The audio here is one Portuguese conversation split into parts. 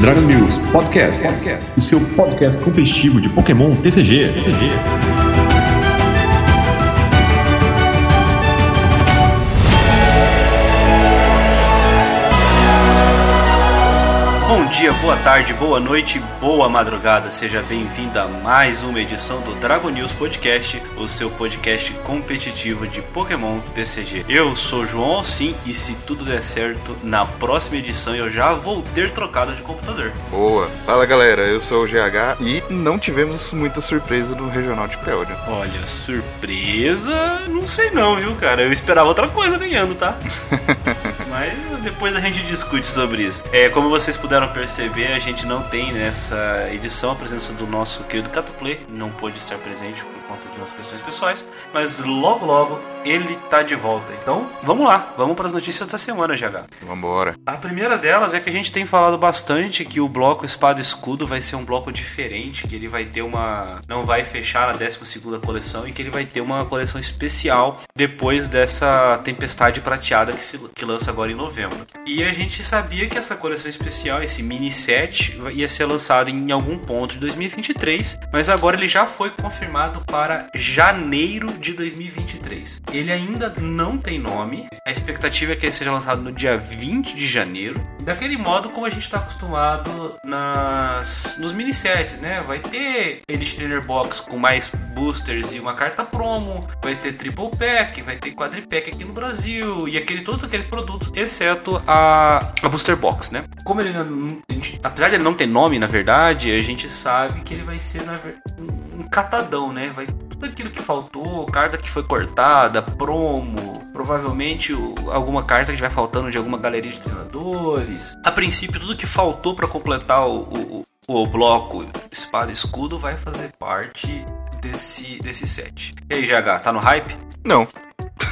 Dragon News Podcast, o seu podcast competitivo de Pokémon TCG. TCG. Dia, boa tarde, boa noite, boa madrugada. Seja bem-vindo a mais uma edição do Dragon News Podcast, o seu podcast competitivo de Pokémon TCG. Eu sou João Sim e se tudo der certo, na próxima edição eu já vou ter trocado de computador. Boa. Fala galera, eu sou o GH e não tivemos muita surpresa no Regional de Preódio. Olha, surpresa, não sei não, viu, cara? Eu esperava outra coisa ganhando, tá? Mas depois a gente discute sobre isso. É, como vocês puderam perceber, a gente não tem nessa edição a presença do nosso querido Catuplay, não pôde estar presente conta de umas questões pessoais, mas logo logo ele tá de volta. Então, vamos lá, vamos para as notícias da semana, GH. Vambora. A primeira delas é que a gente tem falado bastante que o bloco Espada Escudo vai ser um bloco diferente, que ele vai ter uma. não vai fechar a 12 coleção e que ele vai ter uma coleção especial depois dessa Tempestade Prateada que, se, que lança agora em novembro. E a gente sabia que essa coleção especial, esse mini set, ia ser lançado em algum ponto de 2023, mas agora ele já foi confirmado para janeiro de 2023. Ele ainda não tem nome, a expectativa é que ele seja lançado no dia 20 de janeiro, daquele modo como a gente está acostumado nas, nos mini sets, né? Vai ter Elite Trainer Box com mais boosters e uma carta promo, vai ter Triple Pack, vai ter Quadripack aqui no Brasil e aquele, todos aqueles produtos, exceto a, a Booster Box, né? Como ele gente, apesar de ele não ter nome, na verdade, a gente sabe que ele vai ser na, um, um catadão, né? Vai tudo aquilo que faltou, carta que foi cortada, promo, provavelmente alguma carta que vai faltando de alguma galeria de treinadores. A princípio, tudo que faltou para completar o, o, o bloco espada e escudo vai fazer parte desse, desse set. E aí, GH, tá no hype? Não.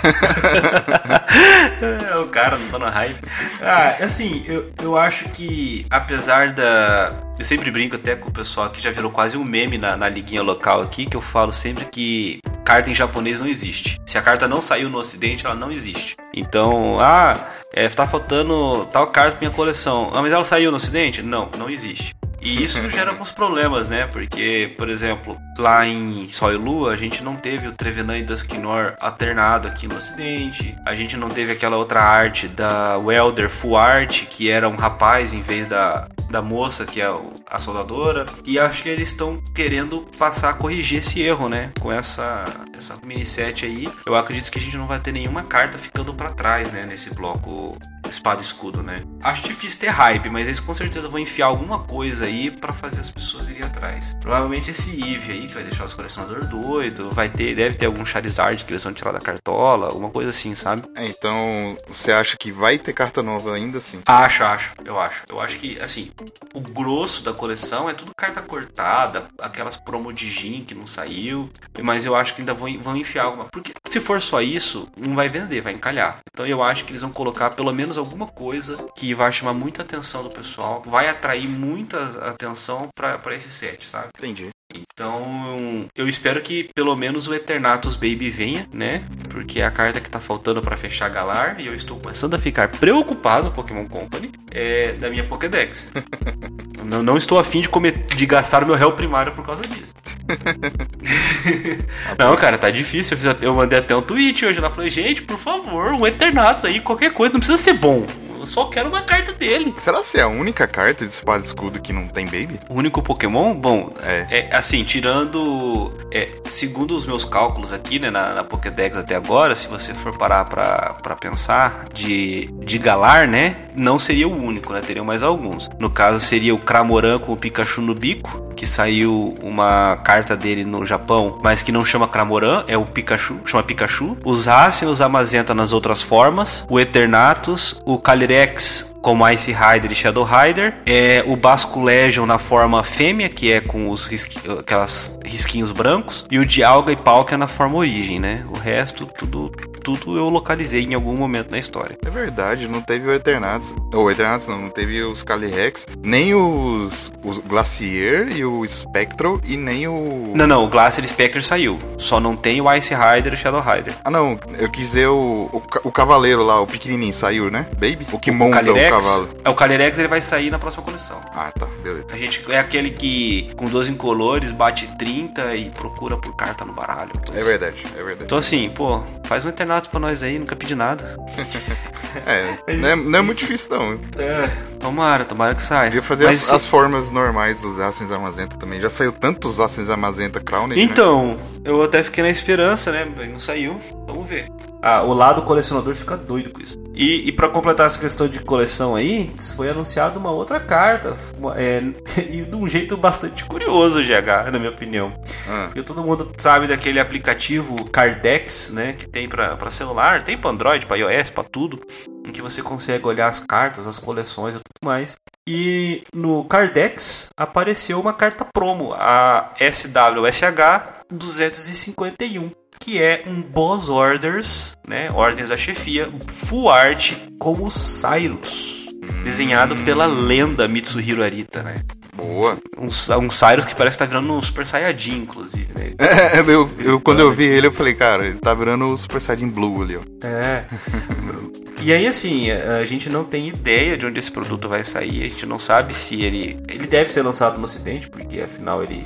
é, o cara não tá no hype. Ah, assim, eu, eu acho que apesar da. Eu sempre brinco até com o pessoal que já virou quase um meme na, na liguinha local aqui, que eu falo sempre que carta em japonês não existe. Se a carta não saiu no ocidente, ela não existe. Então, ah, é, tá faltando tal carta pra minha coleção. Ah, mas ela saiu no ocidente? Não, não existe. E isso gera alguns problemas, né? Porque, por exemplo, lá em Sol e Lua, a gente não teve o Trevenant e Dusknor alternado aqui no ocidente. A gente não teve aquela outra arte da Welder Full Art, que era um rapaz em vez da, da moça, que é a soldadora. E acho que eles estão querendo passar a corrigir esse erro, né? Com essa, essa mini set aí. Eu acredito que a gente não vai ter nenhuma carta ficando para trás, né? Nesse bloco espada e escudo, né? Acho difícil ter hype, mas eles com certeza vão enfiar alguma coisa aí para fazer as pessoas irem atrás. Provavelmente esse Eve aí, que vai deixar os colecionadores doidos, vai ter, deve ter algum Charizard que eles vão tirar da cartola, alguma coisa assim, sabe? É, então, você acha que vai ter carta nova ainda assim? Acho, acho, eu acho. Eu acho que, assim, o grosso da coleção é tudo carta cortada, aquelas promo de Jin que não saiu, mas eu acho que ainda vão, vão enfiar alguma. Porque se for só isso, não vai vender, vai encalhar. Então eu acho que eles vão colocar pelo menos alguma coisa que vai chamar muita atenção do pessoal, vai atrair muita atenção para esse set, sabe? Entendi. Então, eu espero que pelo menos o Eternatus Baby venha, né? Porque é a carta que tá faltando para fechar Galar e eu estou começando a ficar preocupado, Pokémon Company, é, da minha Pokédex. não, não estou afim de, de gastar meu réu primário por causa disso. não, cara, tá difícil. Eu, fiz, eu mandei até um tweet hoje lá. Falei, gente, por favor, um Eternatus aí, qualquer coisa, não precisa ser bom. Eu só quero uma carta dele. Será que é a única carta de espada e escudo que não tem baby? O único Pokémon? Bom, é, é assim, tirando. É, segundo os meus cálculos aqui, né, na, na Pokédex até agora, se você for parar pra, pra pensar, de, de Galar, né? Não seria o único, né? Teriam mais alguns. No caso, seria o Cramoran com o Pikachu no bico, que saiu uma carta dele no Japão, mas que não chama Cramoran, é o Pikachu, chama Pikachu. Os Zacian, os Amazenta nas outras formas, o Eternatus, o Calyrex como Ice Rider e Shadow Rider, é o Basco Legion na forma fêmea, que é com os risqui aquelas risquinhos brancos, e o Dialga e Palkia na forma origem, né? O resto, tudo, tudo eu localizei em algum momento na história. É verdade, não teve o Eternatus, ou Eternatus não, não teve os Calyrex, nem os, os Glacier e o Spectral, e nem o... Não, não, o Glacier e Spectre saiu, só não tem o Ice Rider e o Shadow Rider. Ah não, eu quis dizer o, o, o Cavaleiro lá, o pequenininho, saiu, né? Baby? O Kimon. O Calyrex, cavalo. é, o Calyrex ele vai sair na próxima coleção. Ah, tá, beleza. A gente é aquele que com 12 incolores bate 30 e procura por carta no baralho. É verdade, é verdade. Então assim, pô, faz um internato pra nós aí, nunca pedi nada. É, não é, não é muito difícil não. É, tomara, tomara que saia. Podia fazer Mas, as, assim, as formas normais dos Aços Amazenta também. Já saiu tantos Aços Amazenta Crowned, né? Então, eu até fiquei na esperança, né? Não saiu. Vamos ver. Ah, o lado colecionador fica doido com isso. E, e para completar essa questão de coleção aí, foi anunciada uma outra carta. uma- é, e de um jeito bastante curioso, GH, na minha opinião. Ah, Porque todo mundo sabe daquele aplicativo Cardex, né? Que tem pra pra celular, tem pra Android, pra iOS, pra tudo. Em que você consegue olhar as cartas, as coleções e tudo mais. E no Cardex apareceu uma carta promo, a SWSH 251, que é um Boss Orders, né? Ordens da chefia, full art como Cyrus. Desenhado pela lenda Mitsuhiro Arita, né? boa. Um, um Cyrus que parece que tá virando um Super Saiyajin, inclusive, né? É, eu, eu- quando eu vi ele, eu falei, cara, ele tá virando o Super Saiyajin Blue ali, ó. É. E aí, assim, a a gente não tem ideia de onde esse produto vai sair. A gente não sabe se ele. Ele deve ser lançado no Ocidente, porque afinal ele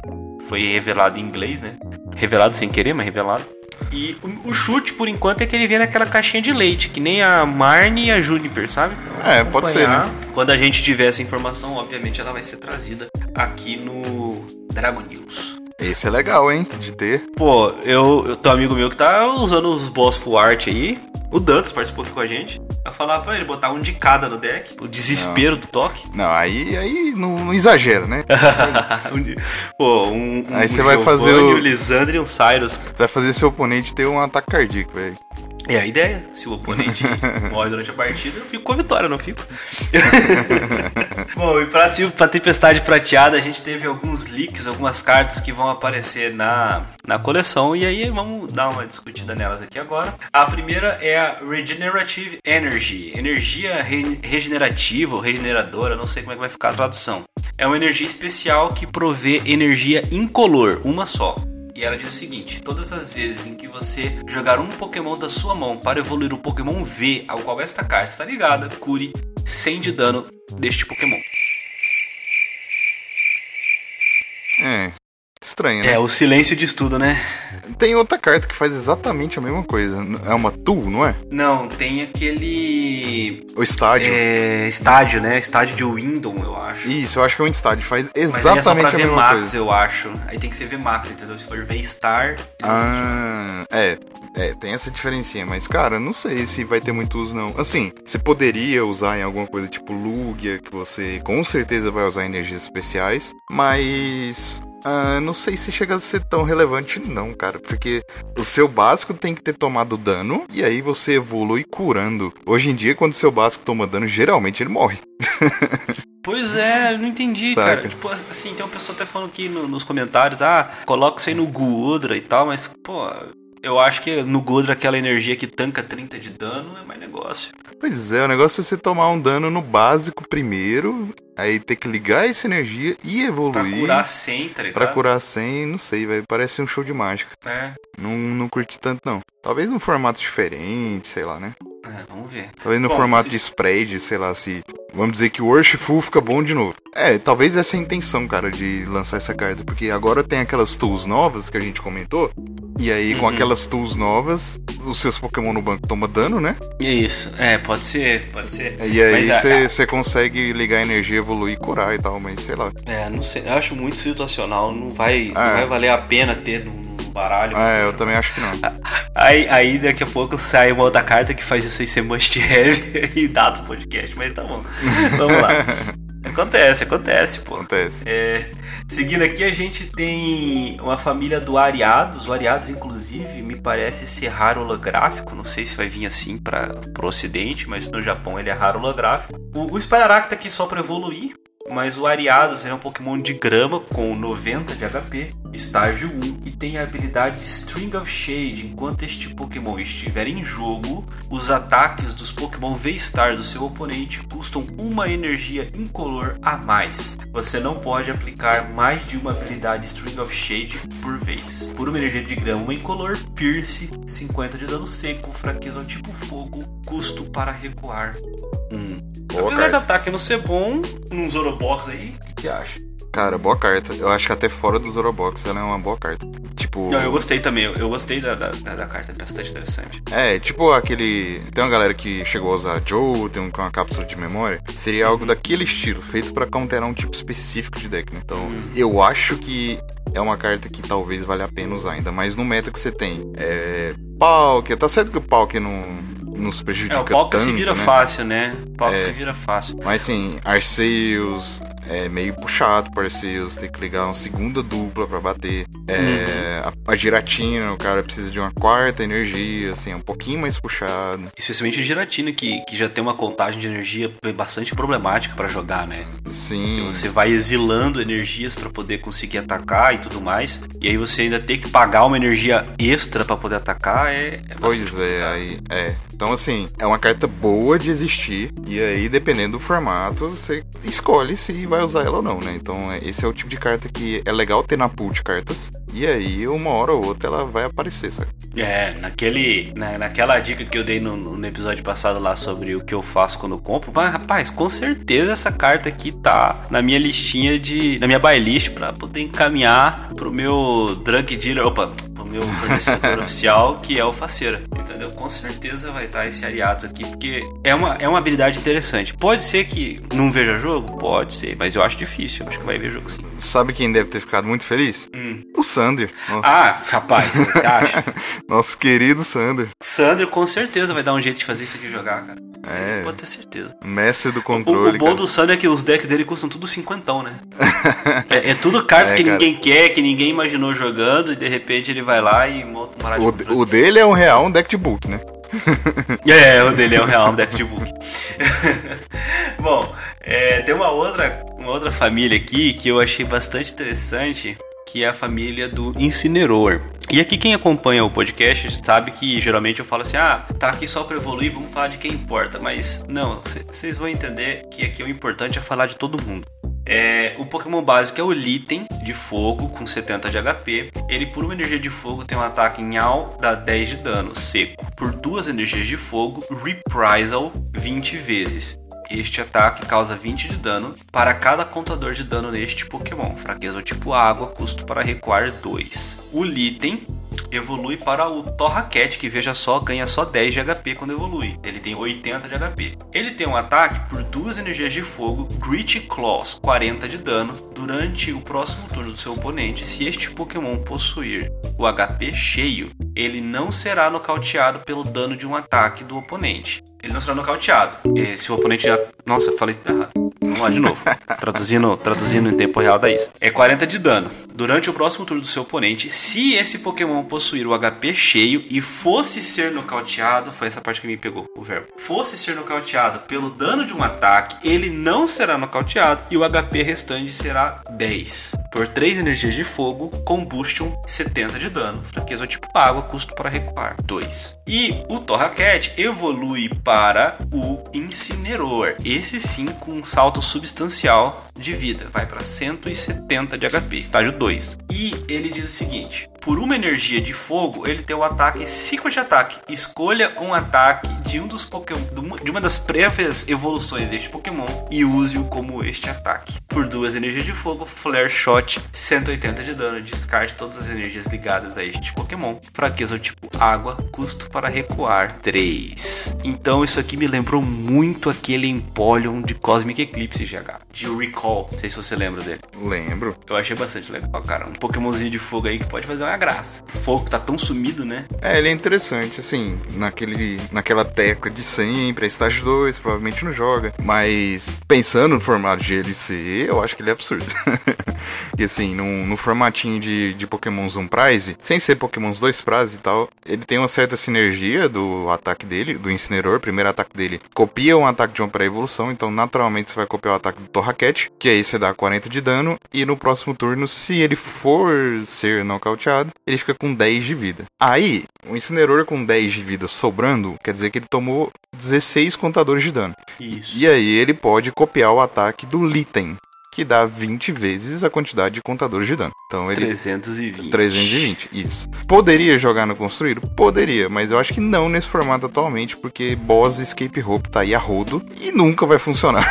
foi revelado em inglês, né? Revelado sem querer, mas revelado. E o, o chute, por enquanto, é que ele vem naquela caixinha de leite, que nem a Marne e a Juniper, sabe? É, pode ser, né? Quando a gente tiver essa informação, obviamente ela vai ser trazida aqui no Dragon News. Esse é legal, hein? De ter. Pô, eu, eu tenho um amigo meu que tá usando os boss full art aí. O Dantas participou aqui com a gente. Eu falar pra ele botar um de cada no deck. O desespero do toque. Não, aí, aí não, não exagera, né? Pô, um, um Aí você um vai fazer o- um Lisandro e um Cyrus. Você vai fazer seu oponente ter um ataque cardíaco, velho. É a ideia. Se o oponente morre durante a partida, eu fico com a vitória, não fico. Bom, e pra, pra Tempestade Prateada, a gente teve alguns leaks, algumas cartas que vão aparecer na, na coleção. E aí vamos dar uma discutida nelas aqui agora. A primeira é a Regenerative Energy. Energia re- regenerativa ou regeneradora, não sei como é que vai ficar a tradução. É uma energia especial que provê energia incolor, uma só. E ela diz o seguinte: todas as vezes em que você jogar um Pokémon da sua mão para evoluir o Pokémon V ao qual esta carta está ligada, cure 100 de dano deste Pokémon. É. Estranho, né? É, o silêncio de estudo, né? Tem outra carta que faz exatamente a mesma coisa. É uma Tool, não é? Não, tem aquele. O estádio. É, estádio, né? Estádio de Windom, eu acho. Isso, eu acho que é um estádio. Faz Mas é exatamente pra a mesma VMAX, coisa. eu acho. Aí tem que ser VMAX, entendeu? Se for V-Star, ele não funciona. Ah, é. É, tem essa diferencinha, mas cara, não sei se vai ter muito uso não. Assim, você poderia usar em alguma coisa tipo Lugia, que você com certeza vai usar energias especiais, mas ah, não sei se chega a ser tão relevante não, cara, porque o seu básico tem que ter tomado dano e aí você evolui curando. Hoje em dia, quando o seu básico toma dano, geralmente ele morre. Pois é, não entendi, Saca. cara. Tipo, assim, tem uma pessoa até falando aqui no- nos comentários, ah, coloca isso aí no Gudra e tal, mas, pô, eu acho que no Gudra aquela energia que tanca 30 de dano é mais negócio. Pois é, o negócio é você tomar um dano no básico primeiro, aí ter que ligar essa energia e Pra evoluir. curar 100, tá ligado? Pra curar 100, não sei, velho. Parece um show de mágica. É, Não, não curti tanto, não. Talvez num formato diferente, sei lá, né? é, vamos ver. Talvez no Bom, formato se- de spread, sei lá, se. Vamos dizer que o Worshipful fica bom de novo. É, talvez essa é a intenção, cara, de lançar essa carta. Porque agora tem aquelas tools novas que a gente comentou. E aí, com Uhum. aquelas tools novas, os seus Pokémon no banco tomam dano, né? Isso, é, pode ser, pode ser. E aí você a- você consegue ligar a energia, evoluir curar e tal, mas sei lá. É, não sei, eu acho muito situacional, não vai, não É. vai valer a pena ter no, no baralho. É, eu também acho que não. Aí, aí daqui a pouco sai uma outra carta que faz isso aí ser must have e data o podcast, mas tá bom. Vamos lá. Acontece, acontece, pô. Acontece. É, seguindo aqui, a gente tem uma família do Ariados. O Ariados, inclusive, me parece ser raro holográfico. Não sei se vai vir assim para o ocidente, mas no Japão ele é raro holográfico. O, o Spirarak tá aqui só para evoluir. Mas o Ariados é um Pokémon de grama com 90 de HP, estágio 1, e tem a habilidade String of Shade. Enquanto este Pokémon estiver em jogo, os ataques dos Pokémon V-Star do seu oponente custam uma energia incolor a mais. Você não pode aplicar mais de uma habilidade String of Shade por vez. Por uma energia de grama, uma incolor, Pierce, 50 de dano seco, fraqueza ao tipo fogo, custo para recuar 1. Boa Apesar do carta. ataque não ser bom, num Zorobox aí, o que você acha? Cara, boa carta. Eu acho que até fora do Zorobox ela é uma boa carta. Tipo. Não, eu gostei também, eu, gostei da, da, da carta, é bastante interessante. É, tipo aquele. Tem uma galera que chegou a usar Joe, tem um com uma cápsula de memória. Seria algo daquele estilo, feito pra counterar um tipo específico de deck, né? Então, Uhum. eu acho que é uma carta que talvez valha a pena usar, ainda mais no meta que você tem. É. Palkia, tá certo que o Palkia não nos prejudica É, o Palca tanto, se vira né? fácil, né? O Palca É. se vira fácil. Mas assim, Arceus é meio puxado para Arceus, tem que ligar uma segunda dupla pra bater. É, a, a Giratina, o cara precisa de uma quarta energia, assim, é um pouquinho mais puxado. Especialmente o Giratina, que, que já tem uma contagem de energia bastante problemática pra jogar, né? Sim. Você vai exilando energias pra poder conseguir atacar e tudo mais. E aí você ainda tem que pagar uma energia extra pra poder atacar. É, é bastante Pois é, complicado. aí é. Então assim, é uma carta boa de existir e aí dependendo do formato, você escolhe se vai usar ela ou não, né? Então é- esse é o tipo de carta que é legal ter na pool de cartas e aí uma hora ou outra ela vai aparecer, sabe? É, naquele, na, naquela dica que eu dei no, no episódio passado lá sobre o que eu faço quando eu compro, mas rapaz, com certeza essa carta aqui tá na minha listinha de. na minha buy list pra poder encaminhar pro meu drug dealer, opa, pro meu fornecedor oficial, que é o Faceira, entendeu? Com certeza vai estar esse Ariados aqui, porque é uma, é uma habilidade interessante. Pode ser que não veja jogo? Pode ser, mas eu acho difícil, acho que vai ver jogo sim. Sabe quem deve ter ficado muito feliz? Hum. O Sander. Nosso, Ah, rapaz, você acha? nosso querido Sander. Sandro com certeza vai dar um jeito de fazer isso aqui jogar, cara. Você É. Pode ter certeza. Mestre do O, controle. o bom cara. do Sandro é que os decks dele custam tudo cinquentão, né? é, é tudo carta É, que cara. ninguém quer, que ninguém imaginou jogando, e de repente ele vai lá e monta um O, de o dele é um real, um deck de book, né? É, o dele é um real deck de book. Bom, é, tem uma outra, uma outra família aqui que eu achei bastante interessante, que é a família do Incineroar. E aqui quem acompanha o podcast sabe que geralmente eu falo assim, ah, tá aqui só pra evoluir, vamos falar de quem importa. Mas não, vocês vão entender que aqui o importante é falar de todo mundo. É, o Pokémon básico é o Litten de fogo com 70 de HP. Ele, por uma energia de fogo, tem um ataque em Al, dá 10 de dano seco. Por duas energias de fogo, Reprisal 20 vezes. Este ataque causa 20 de dano para cada contador de dano neste Pokémon. Fraqueza tipo água, custo para recuar 2. O Litten evolui para o Torracat, que veja só, ganha só 10 de HP quando evolui. Ele tem 80 de HP. Ele tem um ataque por duas energias de fogo, Grit Claws, 40 de dano, durante o próximo turno do seu oponente. Se este Pokémon possuir o HP cheio, ele não será nocauteado pelo dano de um ataque do oponente. Ele não será nocauteado. Eh, Se o oponente já. Nossa, falei errado. Vamos lá de novo. traduzindo, traduzindo em tempo real dá isso. É 40 de dano. Durante o próximo turno do seu oponente, se esse Pokémon possuir o HP cheio e fosse ser nocauteado, foi essa parte que me pegou, o verbo. Fosse ser nocauteado pelo dano de um ataque, ele não será nocauteado e o HP restante será 10. Por 3 energias de fogo, Combustion 70 de dano, fraqueza tipo água, custo para recuar 2. E o Torracat evolui para o Incineroar, esse sim com um salto substancial de vida, vai para 170 de HP, estágio 2. E ele diz o seguinte: por uma energia de fogo, ele tem o ataque Secret Attack. Escolha um ataque de um dos Pokémon, de uma das prévias evoluções deste Pokémon e use-o como este ataque. Por duas energias de fogo, Flare Shot, 180 de dano. Descarte todas as energias ligadas a este Pokémon. Fraqueza tipo água, custo para recuar 3. Então isso aqui me lembrou muito aquele Empoleon de Cosmic Eclipse GH, de Recall. Não sei se você lembra dele. Lembro. Eu achei bastante legal, cara. Um Pokémonzinho de fogo aí que pode fazer uma graça. Fogo tá tão sumido, né? É, ele é interessante, assim, naquele, naquela tecla de sempre, estágio 2, provavelmente não joga. Mas pensando no formato de Eu acho que ele é absurdo. e assim, no, formatinho de, de Pokémon Zoom Prize, sem ser Pokémon 2 Prize e tal, ele tem uma certa sinergia do ataque dele, do Incineroar. Primeiro ataque dele copia um ataque de uma pré-evolução, então naturalmente você vai copiar o ataque do Torracat, que aí você dá 40 de dano, e no próximo turno, se ele for ser nocauteado, ele fica com 10 de vida. Aí, o Incineroar com 10 de vida sobrando, quer dizer que ele tomou 16 contadores de dano. Isso. E aí ele pode copiar o ataque do Litten. Que dá 20 vezes a quantidade de contadores de dano. Então ele 320. 320, isso. Poderia jogar no construído? Poderia, mas eu acho que não nesse formato atualmente, porque boss escape rope tá aí a rodo e nunca vai funcionar.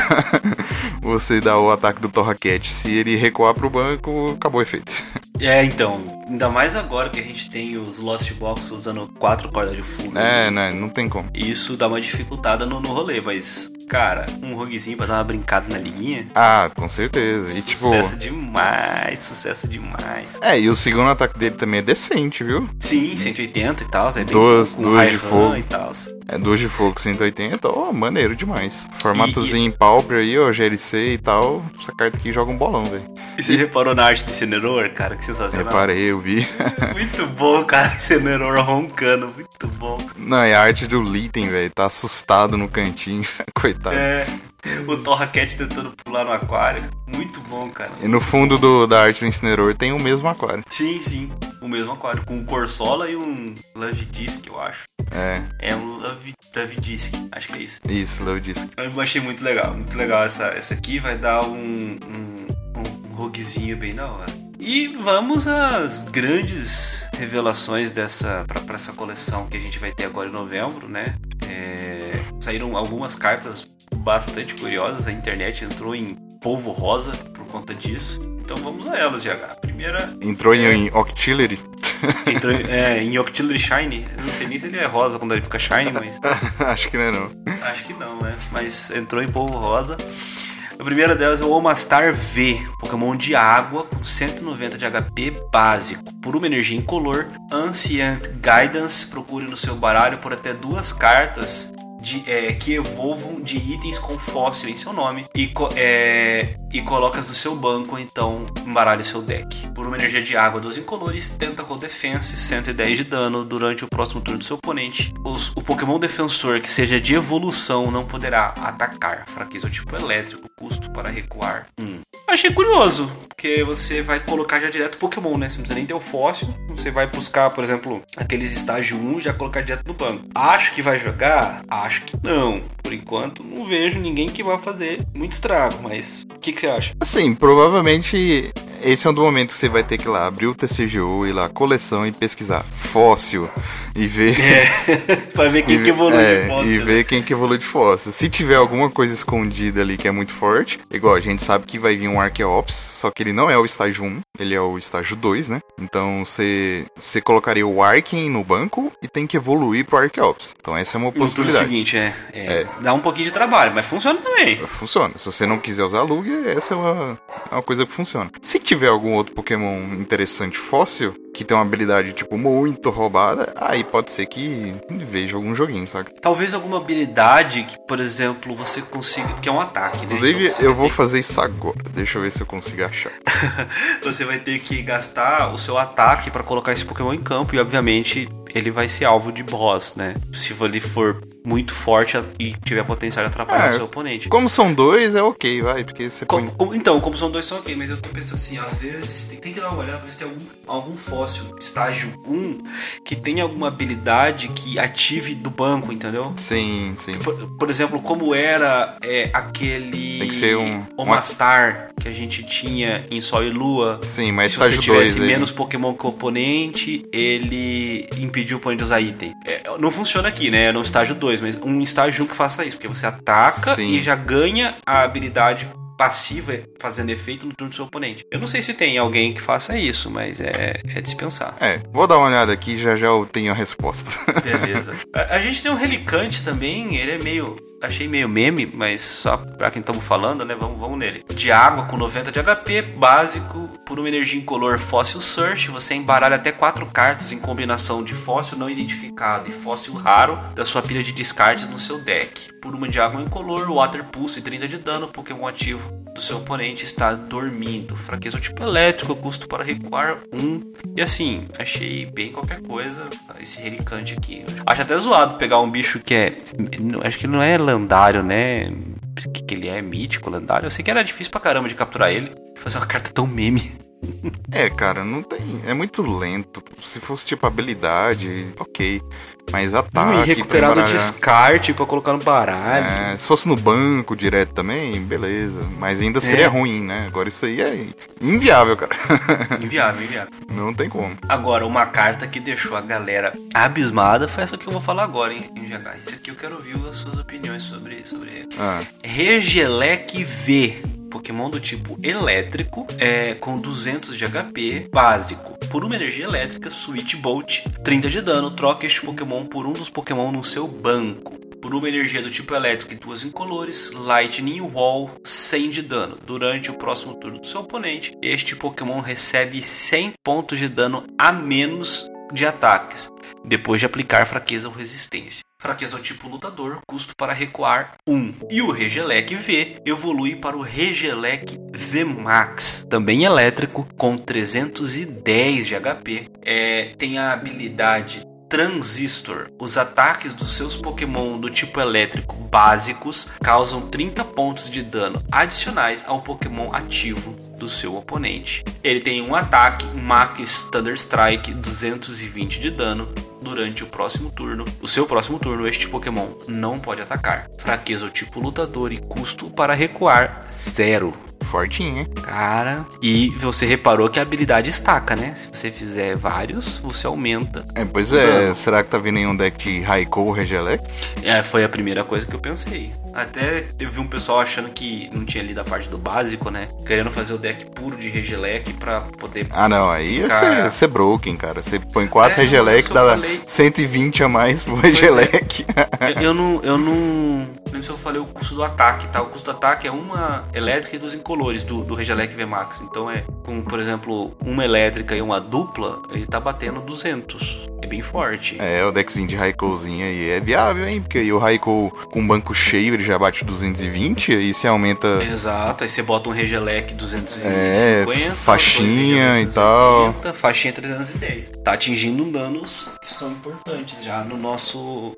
Você dá o ataque do Torracat, se ele recuar pro banco, acabou o efeito. É, então, ainda mais agora que a gente tem os Lost Box usando quatro cordas de fogo. É, né? Não tem como. Isso dá uma dificultada no, no rolê, mas, cara, um roguezinho pra dar uma brincada na liguinha. Ah, com certeza. E tipo. Sucesso demais, sucesso demais. É, e o segundo ataque dele também é decente, viu? Sim, 180 e tal, é bem Duas- com duas de fogo. e tal. É 2 de fogo 180, ó, maneiro demais. Formatozinho em Pauper aí, ó, GLC e tal. Essa carta aqui joga um bolão, velho. E você reparou na arte de Incineroar, cara? Que sensacional. Reparei, eu vi. Muito bom, cara. Incineroar roncando, muito bom. Não, e a arte do Litten, velho, tá assustado no cantinho. Coitado. É, o Torra Cat tentando pular no aquário. Muito bom, cara. E no fundo do, da arte do Incinerador tem o mesmo aquário. Sim, sim. O mesmo aquário, com um Corsola e um Love Disc, eu acho. É, É um Love, Love Disc, acho que é isso. isso, Love Disc. Eu achei muito legal, muito legal essa, essa aqui. Vai dar um, um, um, um roguezinho bem da hora. E vamos às grandes revelações dessa para essa coleção que a gente vai ter agora em novembro, né? É, saíram algumas cartas bastante curiosas. A internet entrou em polvo rosa por conta disso. Então vamos a elas, GH. A primeira Entrou em, em Octillery. entrou é, em Octillery Shine. Eu não sei nem se ele é rosa quando ele fica shine, mas Acho que não é não. Acho que não, né? Mas entrou em polvo rosa. A primeira delas é o Omastar V, Pokémon de água com 190 de HP básico. Por uma energia incolor, Ancient Guidance, procure no seu baralho por até duas cartas de, é, que evolvam de itens com fóssil em seu nome e, co- é, e colocas no seu banco, então embaralhe seu deck. Por uma energia de água, 12 incolores, Tentacle Defense, 110 de dano durante o próximo turno do seu oponente. Os- o Pokémon defensor que seja de evolução não poderá atacar. Fraqueza ao tipo elétrico, custo para recuar 1. Achei curioso, porque você vai colocar já direto o Pokémon, né? Você não precisa nem ter o fóssil. Você vai buscar, por exemplo, aqueles estágio 1 e já colocar direto no banco. Acho que vai jogar? Acho que não. Por enquanto, não vejo ninguém que vá fazer muito estrago, mas o que, que você acha? Assim, provavelmente esse é um do momento que você vai ter que ir lá abrir o TCGO, ir lá, coleção e pesquisar fóssil e ver. pra ver quem ver- que evolui é, de fóssil. E né? ver quem que evolui de fóssil. Se tiver alguma coisa escondida ali que é muito forte, igual a gente sabe que vai vir um Archeops, só que ele não é o estágio 1, ele é o estágio 2, né? Então você, colocaria o Arken no banco e tem que evoluir pro Archeops. Então essa é uma No turno possibilidade. seguinte, é, é, É. Dá um pouquinho de trabalho, mas funciona também. Funciona. Se você não quiser usar Lugia, essa é uma, é uma coisa que funciona. Se tiver algum outro Pokémon interessante fóssil, que tem uma habilidade, tipo, muito roubada, aí pode ser que veja algum joguinho, saca? Talvez alguma habilidade que, por exemplo, você consiga. Porque é um ataque, né? Inclusive, Então eu vou ter fazer isso agora. Deixa eu ver se eu consigo achar. você vai ter que gastar o seu ataque pra colocar esse Pokémon em campo e, obviamente, ele vai ser alvo de boss, né? Se ele for muito forte e tiver potencial de atrapalhar É, o seu oponente. Como são dois, é ok, vai, porque você põe. Como- como- então, como são dois são ok, mas eu tô pensando assim, às vezes tem, tem que dar uma olhada pra ver se tem algum, algum fóssil, estágio 1, que tenha alguma habilidade que ative do banco, entendeu? Sim, sim. Por, por exemplo, como era é, aquele Tem que ser um- Omastar que a gente tinha em Sol e Lua. Sim, mas Se você estágio 2 tivesse aí. menos Pokémon que o oponente, ele impediu o oponente de usar item. É, não funciona aqui, né? No estágio 2, mas um estágio 1 que faça isso, porque você ataca Sim. e já ganha a habilidade passiva fazendo efeito no turno do seu oponente. Eu não sei se tem alguém que faça isso, mas é, é dispensar. É, vou dar uma olhada aqui já já eu tenho a resposta. Beleza. A, a gente tem um relicante também, ele é meio. Achei meio meme, mas só pra quem estamos falando, né? Vamos, vamos nele. De água com 90 de HP, básico, por uma energia incolor Fossil Search, você embaralha até quatro cartas em combinação de fóssil não identificado e fóssil raro da sua pilha de descartes no seu deck. Por uma de água incolor, Water Pulse e 30 de dano, Pokémon ativo do seu oponente está dormindo. Fraqueza tipo elétrico, custo para recuar 1. E assim, achei bem qualquer coisa esse relicante aqui. Acho até zoado pegar um bicho que é. Acho que não é lendário, né? Que, que ele é? Mítico, lendário? Eu sei que era difícil pra caramba de capturar ele. Fazer uma carta tão meme. É, cara, não tem. É muito lento. Se fosse tipo habilidade, ok. Mas ataque. e recuperar do descarte pra colocar no baralho. É, se fosse no banco direto também, beleza. Mas ainda seria É. ruim, né? Agora isso aí é inviável, cara. Inviável, inviável. não tem como. Agora, uma carta que deixou a galera abismada foi essa que eu vou falar agora, hein, em GH. Isso aqui eu quero ouvir as suas opiniões sobre, sobre ele. Ah, Regelec V. Pokémon do tipo elétrico, é, com 200 de HP, básico. Por uma energia elétrica, Switch Bolt, 30 de dano, troca este Pokémon por um dos Pokémon no seu banco. Por uma energia do tipo elétrico e duas incolores, Lightning Wall, 100 de dano. Durante o próximo turno do seu oponente, este Pokémon recebe 100 pontos de dano a menos de ataques, depois de aplicar fraqueza ou resistência. Fraqueza ao tipo lutador, custo para recuar 1. E o Regelec V evolui para o Regelec V Max, também elétrico, com 310 de HP. É, tem a habilidade Transistor. Os ataques dos seus Pokémon do tipo elétrico básicos causam 30 pontos de dano adicionais ao Pokémon ativo do seu oponente. Ele tem um ataque Max Thunder Strike 220 de dano durante o próximo turno. O seu próximo turno, este Pokémon não pode atacar. Fraqueza ao tipo lutador e custo para recuar zero. Fortinho, hein? Cara, e você reparou que a habilidade estaca, né? Se você fizer vários, você aumenta. É, pois é, será que tá vindo em um deck de Raikou Regelec? É, foi a primeira coisa que eu pensei. Até eu vi um pessoal achando que não tinha lido a parte do básico, né? Querendo fazer o deck puro de Regelec pra poder. Ah, não, aí ia Cara. ser, broken, cara. Você põe 4 É, Regelec, dá falei. 120 a mais pro é. Regelec. Eu, eu não. Eu não. Não sei se eu falei o custo do ataque, tá? O custo do ataque é uma elétrica e duas incolores do, do Regelec VMAX. Então é com, por exemplo, uma elétrica e uma dupla, ele tá batendo 200. É bem forte. É, o deckzinho de Raikouzinho aí é viável, hein? Porque aí o Raikou com banco cheio ele já bate 220, aí você aumenta. Exato, aí você bota um Regelec 250, É, faixinha e tal. 280, faixinha 310. Tá atingindo danos que são importantes já no nosso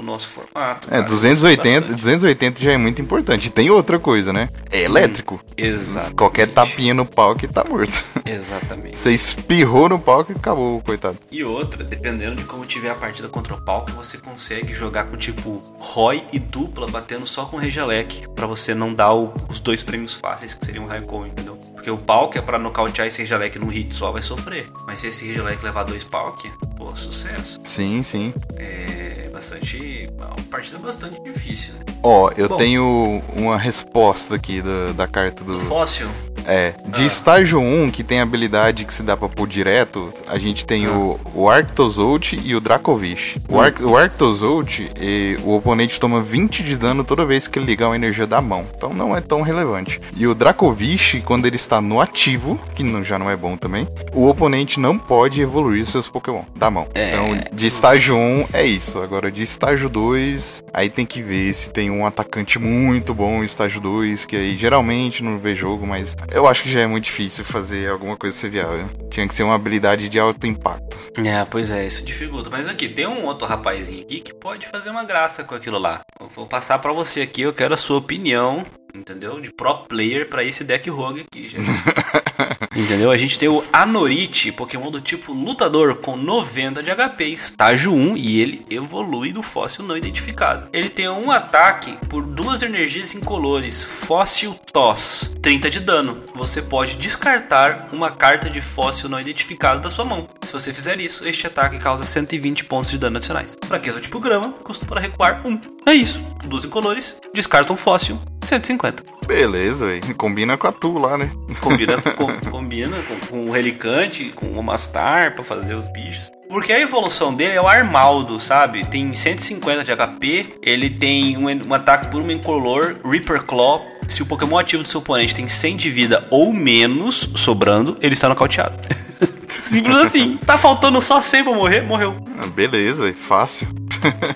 no nosso formato. É, cara. 280, Bastante. 280 já é muito importante. E tem outra coisa, né? É elétrico. Exatamente. Qualquer tapinha no pau que tá morto. Exatamente. Você espirrou no pau que acabou, coitado. E outra, dependendo de como tiver a partida contra o Palco, você consegue jogar com tipo Roy e dupla batendo só com Regelec, pra você não dar o- os dois prêmios fáceis que seriam Raikou, entendeu? Porque o Palk é pra nocautear esse Regelec num hit só vai sofrer. Mas se esse Regelec levar dois Palk, pô, sucesso. Sim, sim. É bastante. é Uma partida bastante difícil, né? Ó, eu Bom. tenho uma resposta aqui da, da carta do. Fóssil. É, de estágio 1, que tem habilidade que se dá pra pôr direto, a gente tem o, o Arctozolt e o Dracovish. O, Ar o Arctozolt, o oponente toma 20 de dano toda vez que ele ligar uma energia da mão. Então não é tão relevante. E o Dracovish, quando ele está no ativo, que não- já não é bom também, o oponente não pode evoluir seus Pokémon da mão. É. Então, de estágio 1 é isso. Agora, de estágio 2, aí tem que ver se tem um atacante muito bom em estágio 2, que aí geralmente não vê jogo, mas eu acho que já é muito difícil fazer alguma coisa ser viável. Tinha que ser uma habilidade de alto impacto. É, pois é, isso dificulta. Mas aqui, tem um outro rapazinho aqui que pode fazer uma graça com aquilo lá. Eu vou passar pra você aqui, eu quero a sua opinião, entendeu? De pro player pra esse deck rogue aqui, gente. entendeu? A gente tem o Anorite, Pokémon do tipo lutador com 90 de HP, estágio 1, e ele evolui do fóssil não identificado. Ele tem um ataque por duas energias incolores, fóssil Toss, 30 de dano. Você pode descartar uma carta de fóssil não identificado da sua mão. Se você fizer isso, este ataque causa 120 pontos de dano adicionais. Fraqueza tipo grama, custo para recuar 1. É isso. Duas incolores, descarta um fóssil, 150. Beleza, véi. combina com a Tu lá, né? Combina, com, combina com, com o Relicante, com o Mastar pra fazer os bichos. Porque a evolução dele é o Armaldo, sabe? Tem 150 de HP, ele tem um, um ataque por uma incolor, Reaper Claw. Se o Pokémon ativo do seu oponente tem 100 de vida ou menos sobrando, ele está nocauteado. Simples assim. Tá faltando só 100 pra morrer, morreu. Ah, Beleza, fácil.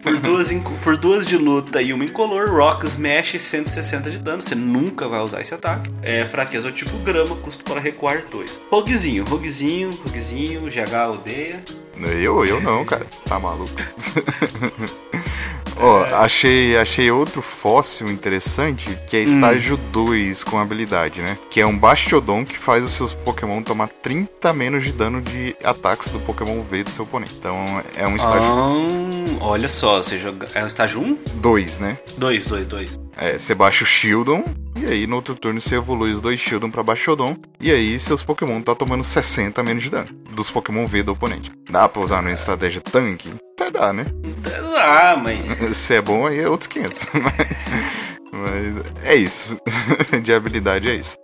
Por duas, por duas de luta e uma incolor, Rock Smash 160 de dano. Você nunca vai usar esse ataque. É fraqueza tipo grama, custo para recuar 2. Roguezinho, roguezinho, roguezinho, GH odeia. Eu, eu não, cara. Tá maluco. Ó, achei, achei outro fóssil interessante, que é estágio 2 com habilidade, né? Que é um Bastiodon que faz os seus Pokémon tomar 30 menos de dano de ataques do Pokémon V do seu oponente. Então é um estágio Ah, olha só, você joga. É o estágio 1? 2, né? 2, 2, 2. É, você baixa o Shieldon, e aí no outro turno você evolui os dois Shieldon pra Bastiodon, e aí seus Pokémon tá tomando 60 menos de dano dos Pokémon V do oponente. Dá pra usar numa estratégia tanque? Até dá, né? Ah, mas. Se é bom, aí é outros 500. Mas, mas é isso. De habilidade é isso.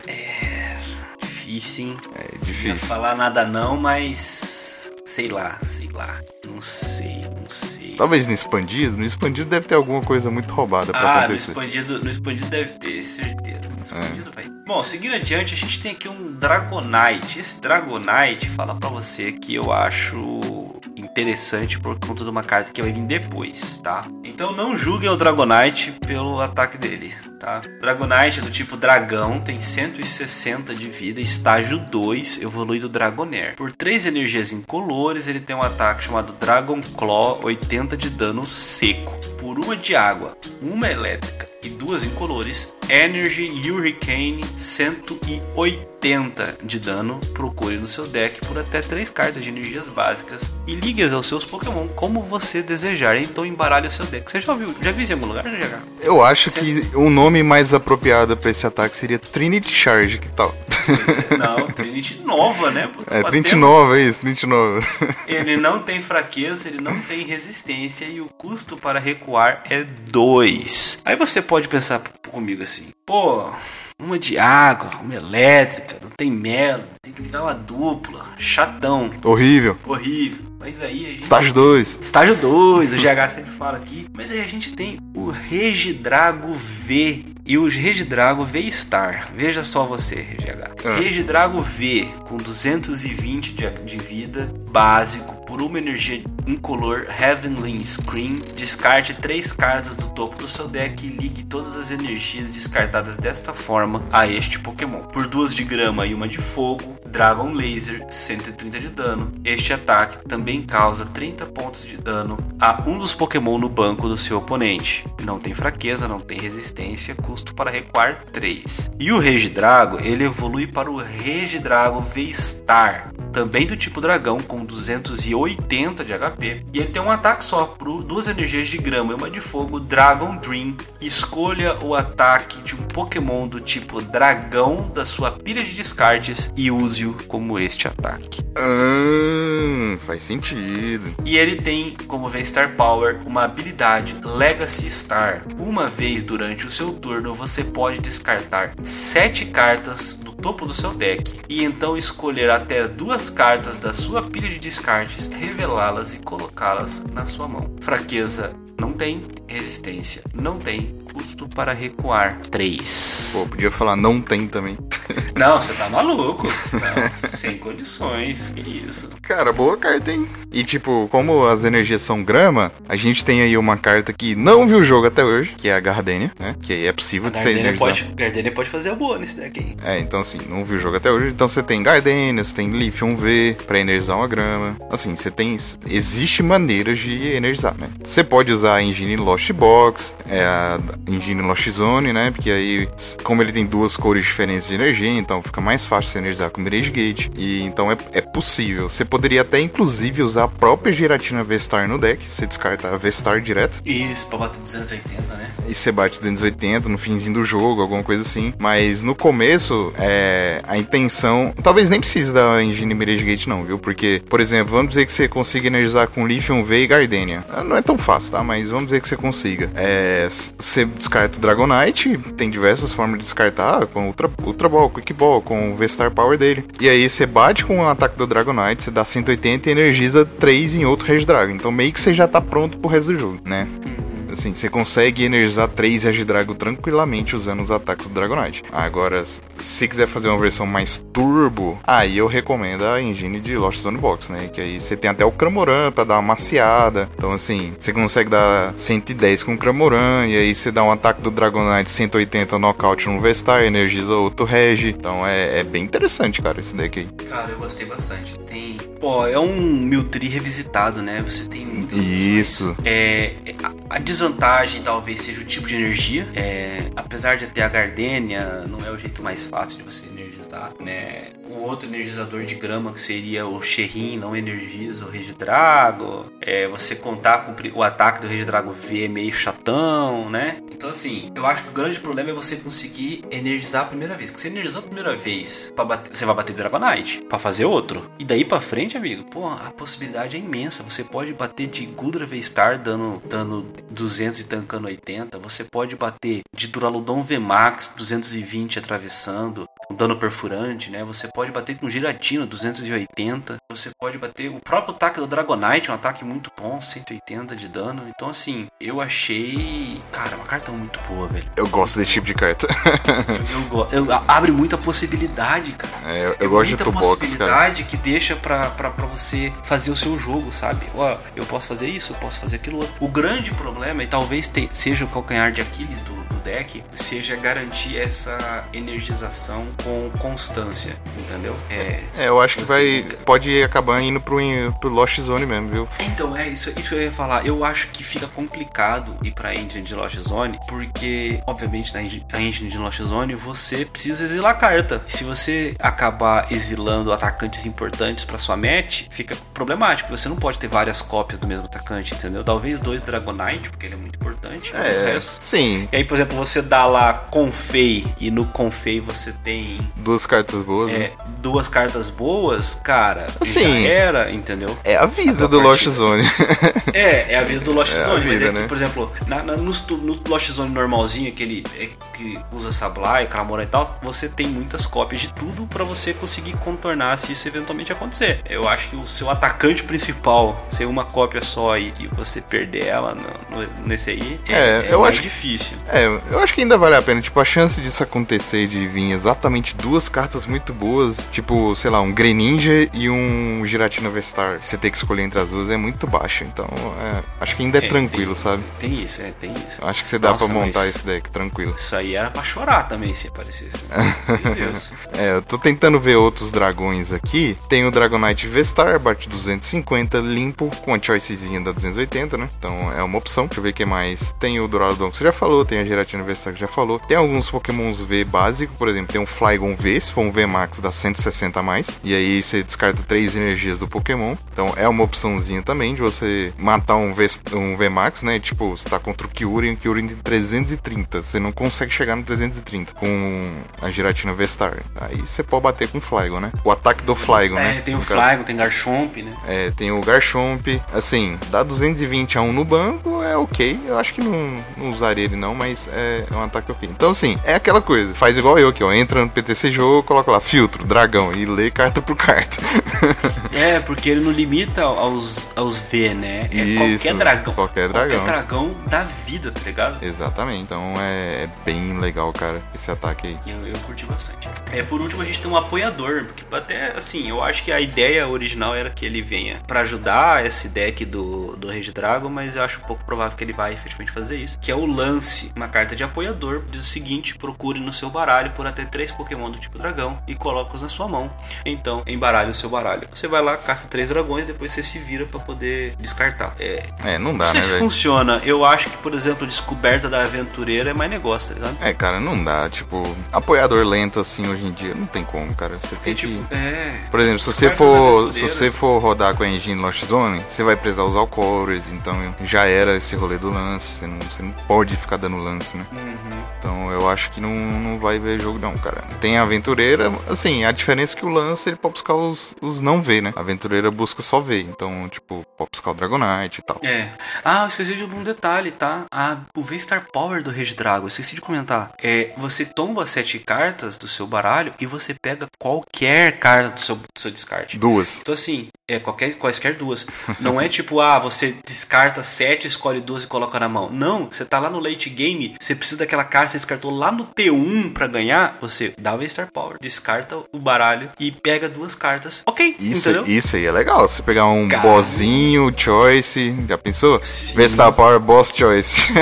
Difícil, hein? É Não ia difícil. falar nada não, mas. Sei lá, sei lá. Não sei, não sei. Talvez no expandido, no expandido deve ter alguma coisa muito roubada pra Ah, no acontecer. expandido, no expandido deve ter, certeza. No É. expandido vai. Bom, seguindo adiante, a gente tem aqui um Dragonite. Esse Dragonite fala pra você que eu acho interessante por conta de uma carta que vai vir depois, tá? Então não julguem o Dragonite pelo ataque dele, tá? Dragonite é do tipo dragão, tem 160 de vida, estágio 2, evoluído Dragonair. Por 3 energias incolores, ele tem um ataque chamado Dragon Claw, 80 de dano seco. Por uma de água, uma elétrica e duas incolores, Energy Hurricane 180 de dano. Procure no seu deck por até 3 cartas de energias básicas e ligue-as aos seus Pokémon como você desejar. Então embaralhe o seu deck. Você já viu? Já viu em algum lugar? Eu acho que o nome mais apropriado pra esse ataque seria Trinity Charge, que tal? Não, Trinity nova, né? Pô, É, batendo. Trinity nova, é isso, Trinity nova. Ele não tem fraqueza, ele não tem resistência e o custo para recuar é 2. Aí você pode pensar comigo assim: pô, uma de água, uma elétrica, não tem melo, tem que ligar uma dupla, chatão, Horrível. horrível. Mas aí a gente. Estágio 2. Estágio 2, o GH sempre fala aqui. Mas aí a gente tem o Regidrago V e o Regidrago V-Star. Veja só você, GH. Ah. Regidrago V com 220 de, de vida, básico, por uma energia incolor Heavenly Scream. Descarte três cartas do topo do seu deck e ligue todas as energias descartadas desta forma a este Pokémon. Por duas de grama e uma de fogo, Dragon Laser, 130 de dano. Este ataque também causa 30 pontos de dano a um dos Pokémon no banco do seu oponente. Não tem fraqueza, não tem resistência, custo para recuar 3. E o Regidrago, ele evolui para o Regidrago V-Star, também do tipo dragão, com 280 de HP. E ele tem um ataque só, por duas energias de grama e uma de fogo, Dragon Dream. Escolha o ataque de um Pokémon do tipo dragão da sua pilha de descartes e como este ataque. Ah, faz sentido. E ele tem como V-Star Power uma habilidade Legacy Star. Uma vez durante o seu turno, você pode descartar 7 cartas do topo do seu deck e então escolher até duas cartas da sua pilha de descartes, revelá-las e colocá-las na sua mão. Fraqueza não tem, resistência não tem, custo para recuar 3. Pô, podia falar não tem também. Não, você tá maluco. Não, sem condições. Que isso. Cara, boa carta, hein? E tipo, como as energias são grama, a gente tem aí uma carta que não viu o jogo até hoje, que é a Gardenia, né? Que aí é possível de ser Gardenia energizar. pode, Gardenia pode fazer a boa nesse deck aí. É, então assim, não viu o jogo até hoje. Então você tem Gardenia, você tem Lithium V pra energizar uma grama. Assim, você tem. Existe maneiras de energizar, né? Você pode usar a engine Lost Box, é a engine Lost Zone, né? Porque aí, como ele tem duas cores diferentes de energia, então fica mais fácil você energizar com Mirage Gate. E então é, é possível. Você poderia até inclusive usar a própria Giratina V-Star no deck. Você descarta a V-Star direto. Isso, pra bater 280, né? E você bate 280 no finzinho do jogo, alguma coisa assim. Mas no começo, é, a intenção. Talvez nem precise da engine Mirage Gate, não, viu? Porque, por exemplo, vamos dizer que você consiga energizar com Lithium V e Gardenia. Ah, Não é tão fácil, tá? Mas vamos dizer que você consiga. É, você descarta o Dragonite, tem diversas formas de descartar, com Ultra, Ultra Ball, Quick Ball, com o V-Star Power dele. E aí você bate com o ataque do Dragonite, você dá 180 e energiza 3 em outro Regidrago. Então meio que você já tá pronto pro resto do jogo, né? Assim, você consegue energizar 3 Regidrago tranquilamente usando os ataques do Dragonite. Agora, se quiser fazer uma versão mais turbo, aí eu recomendo a engine de Lost Zone Box, né? Que aí você tem até o Cramoran pra dar uma maciada. Então, assim, você consegue dar 110 com o Cramoran, e aí você dá um ataque do Dragonite 180 knockout no Vestar, energiza outro Regi. Então é, é bem interessante, cara, esse deck aí. Cara, eu gostei bastante. Tem. Pô, é um Miltri revisitado, né? Você tem muitas. Isso. É, a- A desvantagem talvez seja o tipo de energia. É, apesar de ter a Gardenia, não é o jeito mais fácil de você energizar, né? Um outro energizador de grama que seria o Sherrin não energiza o Regidrago. É, você contar com o ataque do Regidrago V é meio chatão, né? Então assim, eu acho que o grande problema é você conseguir energizar a primeira vez. Porque você energizou a primeira vez, bater, você vai bater Dragonite para fazer outro. E daí para frente, amigo, pô, a possibilidade é imensa. Você pode bater de Gudra V-Star dando, dando 200 e tancando 80. Você pode bater de Duraludon V-Max 220 atravessando um dano perfurante, né? Você pode bater com Giratina 280. Você pode bater o próprio ataque do Dragonite, um ataque muito bom, 180 de dano. Então, assim, eu achei. Cara, uma carta muito boa, velho. Eu gosto desse tipo de carta. eu, eu, eu, abre muita possibilidade, cara. É, eu, eu é gosto muita de possibilidade que deixa pra, pra, pra você fazer o seu jogo, sabe? Ó, eu posso fazer isso, eu posso fazer aquilo outro. O grande problema, e talvez te, seja o calcanhar de Aquiles do deck, seja garantir essa energização com constância, entendeu? É, é eu acho que vai pode acabar indo pro, pro Lost Zone mesmo, viu? Então, é isso, isso que eu ia falar. Eu acho que fica complicado ir pra engine de Lost Zone, porque, obviamente, na engine de Lost Zone você precisa exilar carta. Se você acabar exilando atacantes importantes para sua match, fica problemático. Você não pode ter várias cópias do mesmo atacante, entendeu? Talvez dois Dragonite, porque ele é muito importante. É, sim. E aí, por exemplo, você dá lá Confei e no Confei você tem duas cartas boas. É, né? duas cartas boas, cara. Assim, era, entendeu? É a vida do Lost Zone. é, é a vida do Lost é Zone, vida, mas é né? que, por exemplo, na, na, no, no, Lost Zone normalzinho, aquele é, que usa Sablai, Clamora e tal, você tem muitas cópias de tudo para você conseguir contornar se isso eventualmente acontecer. Eu acho que o seu atacante principal ser uma cópia só e, e você perder ela no, no, nesse aí é, é, é eu acho, difícil. É, eu acho que ainda vale a pena. Tipo, a chance disso acontecer de vir exatamente duas cartas muito boas, tipo, sei lá, um Greninja e um Giratina Vestar. Você ter que escolher entre as duas é muito baixa. Então, é, acho que ainda é, é tranquilo, tem, sabe? Tem isso, é, tem isso. Acho que você dá Nossa, pra montar esse deck tranquilo. Isso aí era pra chorar também se aparecesse. Né? Meu Deus. É, eu tô tentando ver outros dragões aqui. Tem o Dragonite Vestar, bate 250, limpo, com a choicezinha da 280, né? Então é uma opção. Deixa eu ver o que mais. Tem o Doradon que você já falou, tem a Giratina Vestar que já falou. Tem alguns Pokémons V básico, por exemplo, tem um Flygon V, se for um V Max dá 160 a mais. E aí você descarta três energias do Pokémon. Então é uma opçãozinha também de você matar um V, um v Max, né? Tipo, você tá contra o Kyurem, o Kyurem tem 330. Você não consegue chegar no 330 com a Giratina V-Star. Aí você pode bater com o Flygon, né? O ataque do Flygon, é, né? É, tem o Flygon, tem Garchomp, né? É, tem o Garchomp. Assim, dá 220 a 1 no banco, é ok. Eu acho que não, não usaria ele não, mas é, é um ataque ok. Então, assim, é aquela coisa. Faz igual eu aqui, ó. Entra no PTC jogo, coloca lá filtro, dragão e lê carta por carta. é, porque ele não limita aos, aos V, né? É Isso, qualquer dragão. Qualquer dragão. Qualquer dragão da vida, tá ligado? Exatamente. Então é, é bem legal, cara, esse ataque aí. Eu, eu curti bastante. É, por último, a gente tem um apoiador, porque até assim, eu acho que a ideia original era que ele venha para ajudar esse deck do, do Rei Dragon, mas eu acho pouco provável que ele vai efetivamente fazer isso. Que é o Lance, uma carta de apoiador. Diz o seguinte: procure no seu baralho por até três Pokémon do tipo dragão e coloca-os na sua mão. Então, embaralhe o seu baralho. Você vai lá, caça três dragões, depois você se vira para poder descartar. É, é, não dá, não sei né, se véio? funciona. Eu acho que, por exemplo, descoberta da aventureira é mais negócio, tá ligado? É, cara, não dá. Tipo, apoiador lento assim hoje em dia não tem como, cara. Você tem que. Tipo, é. Por exemplo, se você for. Se você for rodar com a engine Lost Zone, você vai precisar usar o Cores, então já era esse rolê do lance. Você não, você não pode ficar dando lance, né? Uhum. Então eu acho que não, não vai ver jogo, não, cara. Tem a aventureira, assim, a diferença é que o lance ele pode buscar os, os não V, né? A aventureira busca só V. Então, tipo, pode buscar o Dragonite e tal. É. Ah, eu esqueci de um detalhe, tá? A, o V-Star Power do Regidrago, eu esqueci de comentar. É, você tomba sete cartas do seu baralho e você pega qualquer carta do seu, do seu descarte. Duas. Então, assim, é qualquer, quaisquer duas. Não é tipo, ah, você descarta sete, escolhe duas e coloca na mão. Não, você tá lá no late game, você precisa daquela carta, você descartou lá no T1 para ganhar, você dá o Star Power, descarta o baralho e pega duas cartas. Ok, isso, entendeu? Isso aí é legal. Você pegar um bossinho, choice, já pensou? Sim. V-Star Power, boss choice.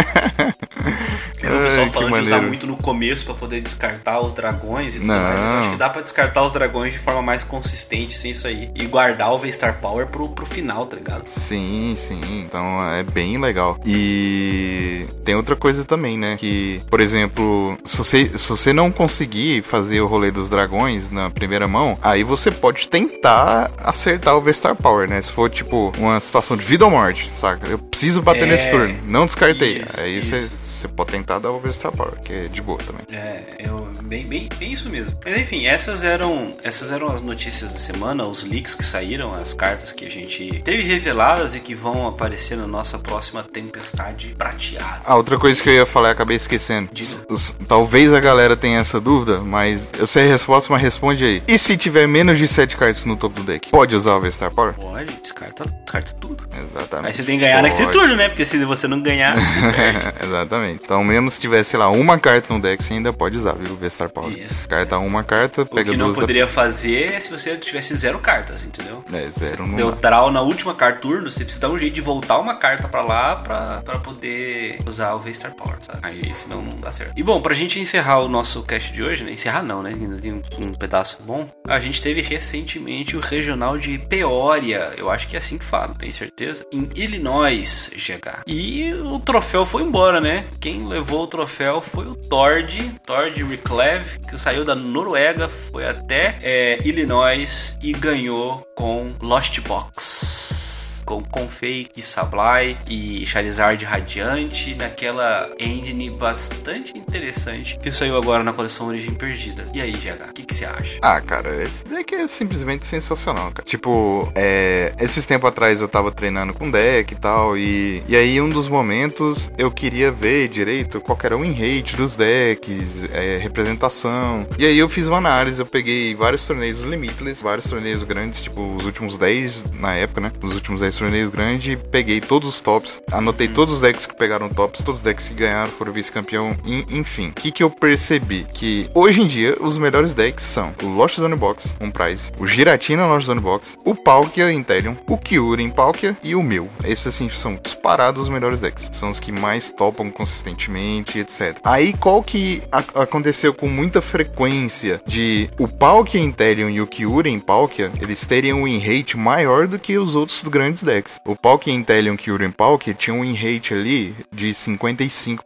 vi o pessoal falando de usar muito no começo pra poder descartar os dragões e tudo não. mais. Eu acho que dá pra descartar os dragões de forma mais consistente sem isso aí. E guardar o V-Star Power pro, pro final, tá ligado? Sim, sim. Então é bem legal. E tem outra coisa também, né? Que, por exemplo, se você, se você não conseguir fazer o rolê dos dragões na primeira mão, aí você pode tentar acertar o V-Star Power, né? Se for, tipo, uma situação de vida ou morte, saca? Eu preciso bater é... nesse turno. Não descartei. Isso, aí você pode tentar dar o V-Star Power, que é de boa também. É, eu bem, bem, bem isso mesmo. Mas enfim, essas eram, essas eram as notícias da semana, os leaks que saíram, as cartas que a gente teve reveladas e que vão aparecer na nossa próxima tempestade prateada. Ah, outra coisa que eu ia falar, acabei esquecendo. Os, talvez a galera tenha essa dúvida, mas eu sei a resposta, mas responde aí. E se tiver menos de 7 cartas no topo do deck, pode usar o V-Star Power? Pode, descarta, descarta tudo. Exatamente. Aí você tem que ganhar pode. naquele turno, né? Porque se você não ganhar, você perde. Exatamente. Então, mesmo se tiver, sei lá, uma carta no deck, você ainda pode usar, viu? O V-Star Power. Isso. Carta uma carta, pega duas. O que não poderia da... fazer é se você tivesse zero cartas, entendeu? É, zero você Deu draw na última carta turno, você precisa dar um jeito de voltar uma carta pra lá pra, pra poder usar o V-Star Power, sabe? Aí senão não dá certo. E bom, pra gente encerrar o nosso cast de hoje, né? Encerrar não, né? Ainda tem um, um pedaço bom. A gente teve recentemente o regional de Peoria, eu acho que é assim que fala, tem certeza? Em Illinois, GH. E o troféu foi embora, né? Quem levou o troféu foi o Tord, Tord Reclev, que saiu da Noruega, foi até é, Illinois e ganhou com Lost Box com Confake, Sablai e Charizard Radiante naquela engine bastante interessante que saiu agora na coleção Origem Perdida. E aí, GH, o que, você acha? Ah, cara, esse deck é simplesmente sensacional, cara. Tipo, é, esses tempos atrás eu tava treinando com deck e tal, e, e aí um dos momentos eu queria ver direito qual era o win rate dos decks, é, representação. E aí eu fiz uma análise, eu peguei vários torneios limitless, vários torneios grandes, tipo os últimos 10 na época, né? Os últimos 10 torneios grandes, peguei todos os tops, anotei uhum. todos os decks que pegaram tops, todos os decks que ganharam, foram vice-campeão, enfim. O que, que eu percebi? Que hoje em dia os melhores decks são o Lost Zone Box, um prize, o Giratina Lost Zone Box, o Palkia Intelion, o Kyurem Palkia e o meu. Esses assim são disparados os melhores decks. São os que mais topam consistentemente, etc. Aí qual que aconteceu com muita frequência de o Palkia Intelion e o Kyurem Palkia, eles terem um rate maior do que os outros grandes decks. O Palkia Intelion Kyurem Palkia tinha um win rate ali de 55%,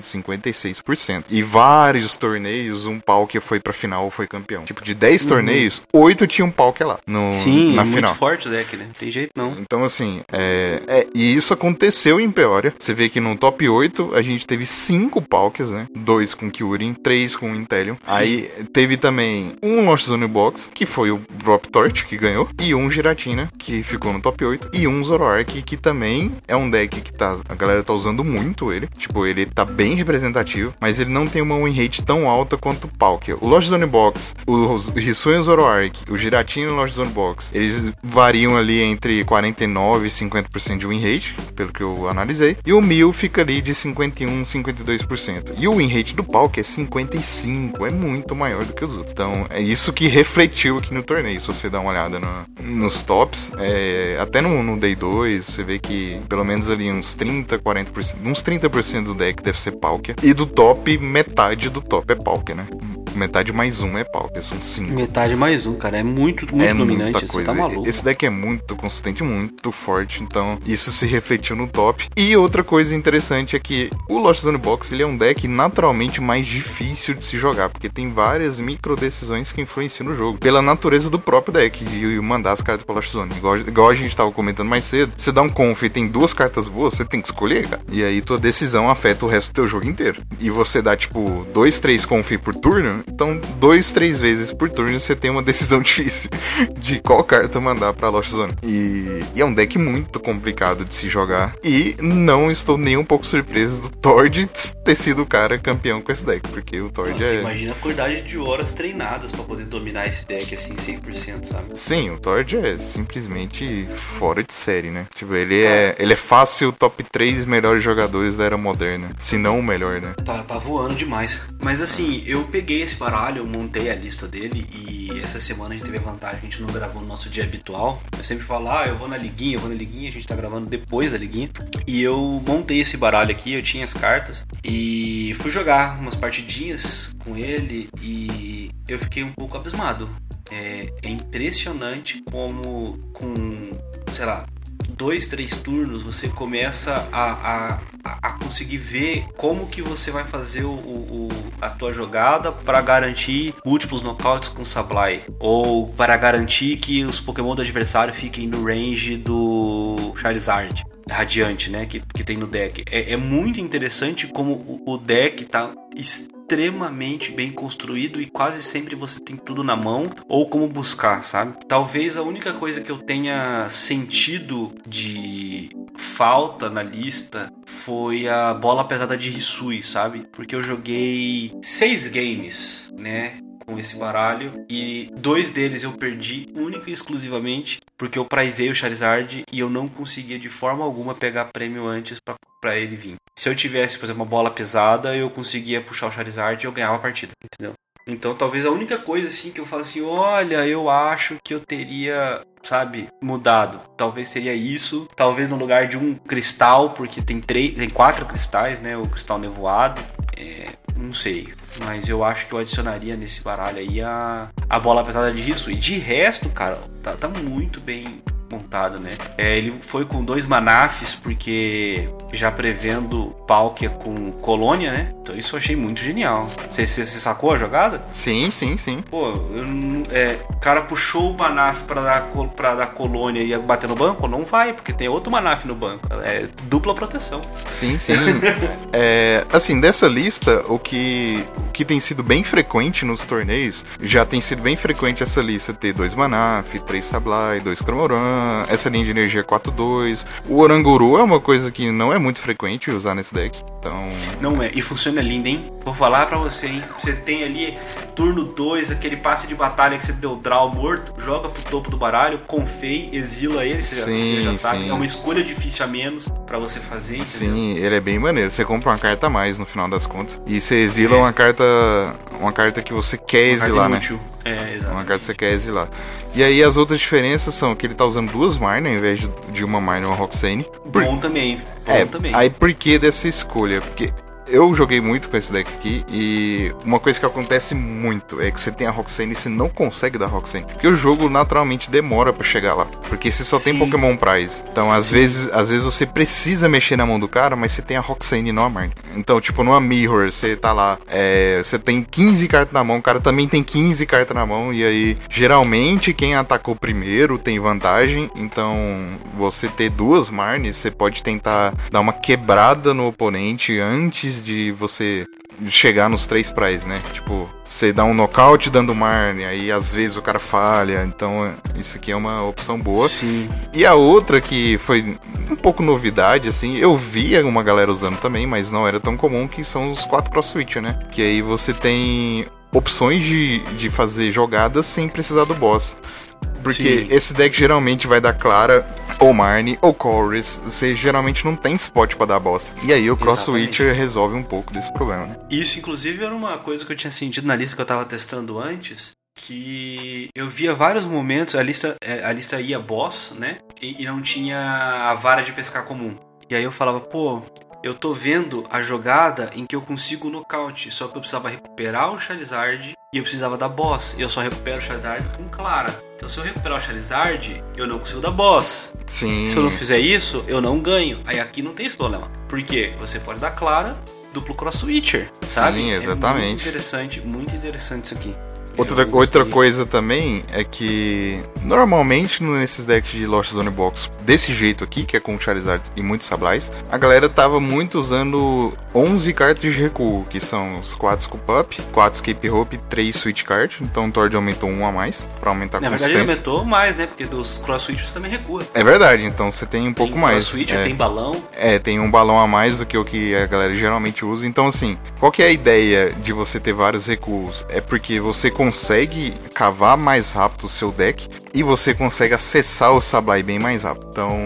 56%. E vários torneios, um Palkia foi pra final ou foi campeão. Tipo, de 10 uhum. torneios, 8 tinha um Palkia lá no, Sim, na muito final. forte o deck, né? Não tem jeito não. Então, assim, é, é, e isso aconteceu em Peoria. Você vê que no top 8 a gente teve 5 Palkias, né? 2 com Kyurem, 3 com Intelion. Sim. Aí teve também um Lost Zone Box, que foi o Drop Torch que ganhou, e um Giratina, que ficou no top 8, e um Zoroark, que também é um deck que tá, a galera tá usando muito ele. Tipo, ele tá bem representativo, mas ele não tem uma win rate tão alta quanto o Palkia. O Lost Zone Box, o Hisui Zoroark, o Giratina e o Lost Zone Box, eles variam ali entre 49 e 50% de win rate, pelo que eu analisei. E o Mil fica ali de 51, 52%. E o win rate do Palkia é 55, é muito maior do que os outros. Então, é isso que refletiu aqui no torneio. Se você dá uma olhada no, nos tops, é, até no, no Day 2, você vê que pelo menos ali uns 30, 40%, uns 30% do deck deve ser Palkia. E do top, metade do top é Palkia, né? Metade mais um é Palkia, são cinco. Metade mais um, cara. É muito, muito é dominante. Muita coisa. Tá maluco. Esse deck é muito consistente, muito forte. Então, isso se refletiu no top. E outra coisa interessante é que o Lost Zone Box ele é um deck naturalmente mais difícil de se jogar, porque tem várias micro decisões que influenciam no jogo. Pela natureza do próprio deck, de mandar as cartas pra Lost Zone. Igual, igual a gente tava comentando mais cedo. Você dá um conf e tem duas cartas boas, você tem que escolher, cara. E aí tua decisão afeta o resto do teu jogo inteiro. E você dá, tipo, dois, três conf por turno, então dois, três vezes por turno você tem uma decisão difícil de qual carta mandar pra Lost Zone. E, e é um deck muito complicado de se jogar. E não estou nem um pouco surpreso do Tord ter sido o cara campeão com esse deck, porque o Tord é. imagina a quantidade de horas treinadas para poder dominar esse deck assim 100%, sabe? Sim, o Tord é simplesmente fora de série, né? Tipo, ele é, ele é fácil top 3 melhores jogadores da era moderna, se não o melhor, né? Tá, tá voando demais. Mas assim, eu peguei esse baralho, eu montei a lista dele e essa semana a gente teve a vantagem, a gente não gravou no nosso dia habitual. Eu sempre falo, ah, eu vou na liguinha, eu vou na liguinha, a gente tá gravando depois da liguinha. E eu montei esse baralho aqui, eu tinha as cartas e fui jogar umas partidinhas com ele e eu fiquei um pouco abismado. É, é impressionante como com, sei lá, dois, três turnos, você começa a, a, a conseguir ver como que você vai fazer o, o a tua jogada para garantir múltiplos knockouts com Sablai. Ou para garantir que os Pokémon do adversário fiquem no range do Charizard. Radiante, né? Que, que tem no deck. É, é muito interessante como o, o deck tá extremamente bem construído e quase sempre você tem tudo na mão ou como buscar, sabe? Talvez a única coisa que eu tenha sentido de falta na lista foi a bola pesada de Hisui, sabe? Porque eu joguei seis games, né? Com esse baralho e dois deles eu perdi única e exclusivamente porque eu prizei o Charizard e eu não conseguia de forma alguma pegar prêmio antes para ele vir. Se eu tivesse, por exemplo, uma bola pesada, eu conseguia puxar o Charizard e eu ganhava a partida, entendeu? Então talvez a única coisa assim que eu falo assim, olha, eu acho que eu teria, sabe, mudado. Talvez seria isso. Talvez no lugar de um cristal, porque tem três, tem quatro cristais, né? O cristal nevoado. É, não sei. Mas eu acho que eu adicionaria nesse baralho aí a, a bola pesada de risco. E de resto, cara, tá, tá muito bem montado, né? É, ele foi com dois manafes, porque já prevendo Palkia com Colônia, né? Então isso eu achei muito genial. Você, sacou a jogada? Sim, sim, sim. Pô, eu, é, o cara puxou o manaf pra dar, pra dar Colônia e bater no banco? Não vai, porque tem outro manaf no banco. É dupla proteção. Sim, sim. é, assim, dessa lista, o que, o que tem sido bem frequente nos torneios, já tem sido bem frequente essa lista ter dois manaf, três Sablai, dois Essa linha de energia 4-2. O Oranguru é uma coisa que não é muito frequente usar nesse deck. Então. Não é. E funciona lindo, hein? Vou falar pra você, hein? Você tem ali turno 2, aquele passe de batalha que você deu draw morto, joga pro topo do baralho, confei, exila ele, você, sim, já, você já sabe. Sim. É uma escolha difícil a menos para você fazer, entendeu? Sim, ele é bem maneiro. Você compra uma carta a mais no final das contas. E você exila é. uma carta. Uma carta que você quer uma exilar, né? É, exatamente. Uma carta que você quer exilar. E aí as outras diferenças são que ele tá usando duas Mine ao invés de uma Mine e uma Roxane. Por... Bom também. Bom é, também. Aí por que dessa escolha? Porque eu joguei muito com esse deck aqui e uma coisa que acontece muito é que você tem a Roxane e você não consegue dar Roxane. Porque o jogo naturalmente demora para chegar lá. Porque você só Sim. tem Pokémon Prize. Então, às vezes, às vezes você precisa mexer na mão do cara, mas você tem a Roxane e não a Marnie. Então, tipo, numa Mirror, você tá lá, é, você tem 15 cartas na mão, o cara também tem 15 cartas na mão, e aí, geralmente, quem atacou primeiro tem vantagem. Então, você ter duas Marnies, você pode tentar dar uma quebrada no oponente antes de você chegar nos três praias, né? Tipo, você dá um nocaute dando Marne, aí às vezes o cara falha, então isso aqui é uma opção boa. Sim. E a outra que foi um pouco novidade, assim, eu via uma galera usando também, mas não era tão comum, que são os quatro cross switch, né? Que aí você tem opções de, de fazer jogadas sem precisar do boss. Porque Sim. esse deck geralmente vai dar Clara, ou Marnie, ou Chorus. Você geralmente não tem spot para dar boss. E aí o Cross Switcher resolve um pouco desse problema, né? Isso, inclusive, era uma coisa que eu tinha sentido na lista que eu tava testando antes. Que eu via vários momentos, a lista, é, a lista ia boss, né? E, e não tinha a vara de pescar comum. E aí eu falava, pô, eu tô vendo a jogada em que eu consigo nocaute, só que eu precisava recuperar o Charizard e eu precisava da boss. Eu só recupero o Charizard com Clara. Então se eu recuperar o Charizard, eu não consigo dar boss. Sim. Se eu não fizer isso, eu não ganho. Aí aqui não tem esse problema. Por quê? Você pode dar Clara, duplo cross switcher, sabe? Sim, exatamente. É muito interessante, muito interessante isso aqui. Outra, outra coisa também é que normalmente nesses decks de Lost Zone Box, desse jeito aqui, que é com Charizard e muitos Sablais, a galera tava muito usando 11 cartas de recuo, que são os 4 Scoop Up, 4 Escape Hope e 3 Switch Card. Então o Tord aumentou um a mais para aumentar a Na consistência. Na verdade aumentou mais, né? Porque dos Cross Switchers também recua. É verdade, então você tem um tem pouco mais. Cross Switcher, é, tem balão. É, tem um balão a mais do que o que a galera geralmente usa. Então assim, qual que é a ideia de você ter vários recuos? É porque você consegue cavar mais rápido o seu deck e você consegue acessar o Sablai bem mais rápido. Então,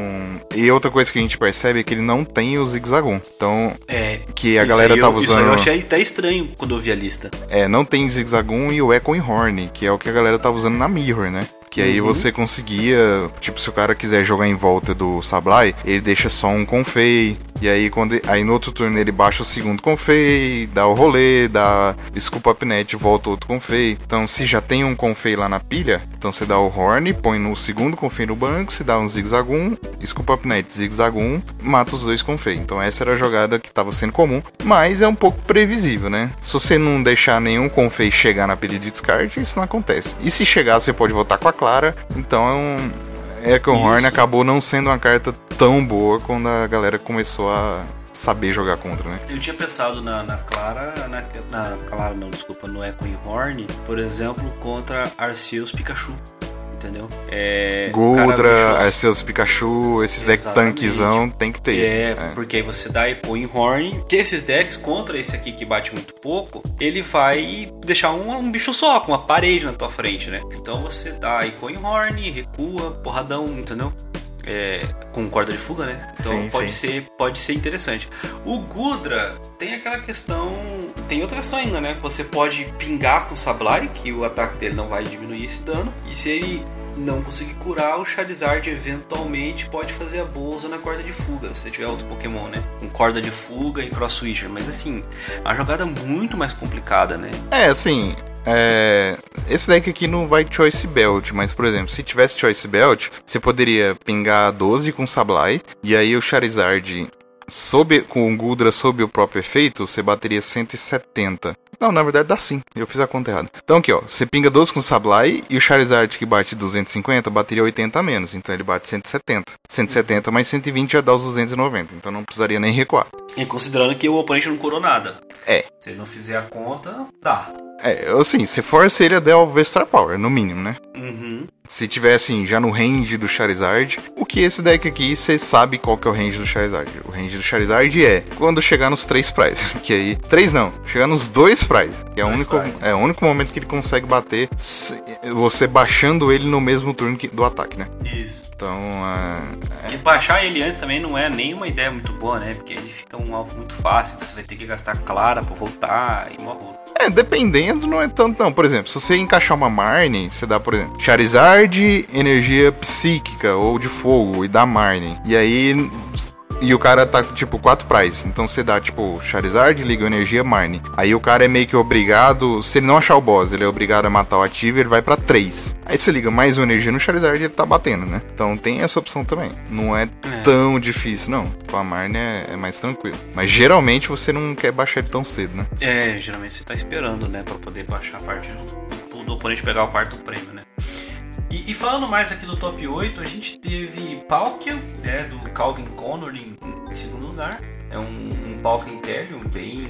e outra coisa que a gente percebe é que ele não tem o Zigzagoon. Então, É. que a galera aí tava eu, Isso eu usando. achei até estranho quando eu vi a lista. É, não tem Zigzagoon e o Echoing Horn, que é o que a galera tava usando na Mirror, né? Que aí Uhum. você conseguia, tipo, se o cara quiser jogar em volta do Sablai, ele deixa só um Confei. E aí quando aí no outro turno ele baixa o segundo Confei, dá o rolê, dá Scoop Up Net, volta outro Confei. Então se já tem um Confei lá na pilha, então você dá o Horn, põe no segundo Confei no banco, se dá um Zigzagoon, Scoop Up Net, Zigzagoon, mata os dois Confei. Então essa era a jogada que tava sendo comum, mas é um pouco previsível, né? Se você não deixar nenhum Confei chegar na pilha de descarte, isso não acontece. E se chegar, você pode voltar com a Clara, então é um. É que o Horn Isso. acabou não sendo uma carta tão boa quando a galera começou a saber jogar contra, né? Eu tinha pensado na, na Clara, na, na Clara não, desculpa, no Echo Horn, por exemplo, contra Arceus Pikachu. Entendeu? É, o Goldra, deixou- Arceus Pikachu, esses decks tanquezão tem que ter. É, É. porque aí você dá Echo Horn, que esses decks contra esse aqui que bate muito pouco, ele vai deixar um, um bicho só, com uma parede na tua frente, né? Então você dá Echo Horn, recua, porradão, entendeu? É, com corda de fuga, né? Então Sim, pode, sim. Ser, pode ser interessante. O Gudra tem aquela questão. Tem outra questão ainda, né? Você pode pingar com o Sablai, que o ataque dele não vai diminuir esse dano. E se ele não conseguir curar, o Charizard eventualmente pode fazer a bolsa na corda de fuga, se tiver outro Pokémon, né? Com corda de fuga e Cross Switcher. Mas assim, é uma jogada muito mais complicada, né? É, assim. É, Esse deck aqui não vai Choice Belt, mas por exemplo, se tivesse Choice Belt, você poderia pingar 12 com Sablai, e aí o Charizard, sob, com o Gudra sob o próprio efeito, você bateria 170. Não, na verdade dá sim, eu fiz a conta errada. Então aqui ó, você pinga 12 com Sablai e o Charizard que bate 250 bateria 80 a menos, então ele bate 170. 170 mais 120 já dá os 290, então não precisaria nem recuar. E considerando que o oponente não curou nada. É. Se ele não fizer a conta, dá. É, assim, você força ele a dar o Vestar Power, no mínimo, né? Uhum. Se tiver assim, já no range do Charizard, o que esse deck aqui, você sabe qual que é o range do Charizard. O range do Charizard é quando chegar nos três prizes. Que aí. Três não, chegar nos dois Que é o, único, é o único momento que ele consegue bater se- você baixando ele no mesmo turno que- do ataque, né? Isso. Então, é, E baixar ele antes também não é nenhuma ideia muito boa, né? Porque ele fica um alvo muito fácil, você vai ter que gastar clara pra voltar e morrer. É, dependendo, não é tanto não. Por exemplo, se você encaixar uma Marne, você dá, por exemplo, Charizard, energia psíquica ou de fogo e dá Marne. E aí. E o cara tá, tipo, 4 price. Então você dá, tipo, Charizard, liga energia, Marne. Aí o cara é meio que obrigado. Se ele não achar o boss, ele é obrigado a matar o ativo ele vai pra 3. Aí você liga mais uma energia no Charizard e ele tá batendo, né? Então tem essa opção também. Não é, É. tão difícil, não. Com a Marne é, é mais tranquilo. Mas geralmente você não quer baixar ele tão cedo, né? É, geralmente você tá esperando, né? Pra poder baixar a parte do, do oponente pegar o quarto prêmio, né? E, e falando mais aqui do top 8, a gente teve Palkia, né? Do Calvin Connor em, em segundo lugar. É um, um Palkia Imperium bem,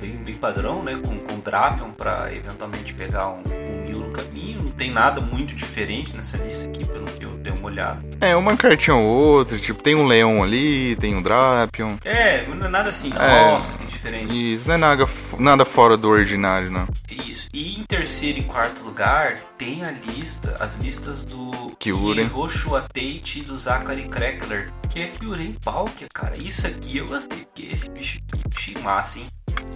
bem, bem padrão, né? Com, com Drapion pra eventualmente pegar um, um no caminho. Não tem nada muito diferente nessa lista aqui, pelo que eu olhada. É, uma cartinha ou outra, tipo, tem um leão ali, tem um Drapion. É, não é nada assim, É. nossa, que diferente. Isso não é nada, nada fora do ordinário, não. Isso. E em terceiro e quarto lugar tem a lista, as listas do Kyurem. Hiroshua Tate e do Zachary Crackler, que é Kyurem Palkia, cara. Isso aqui eu gostei, porque esse bicho aqui, achei massa, hein?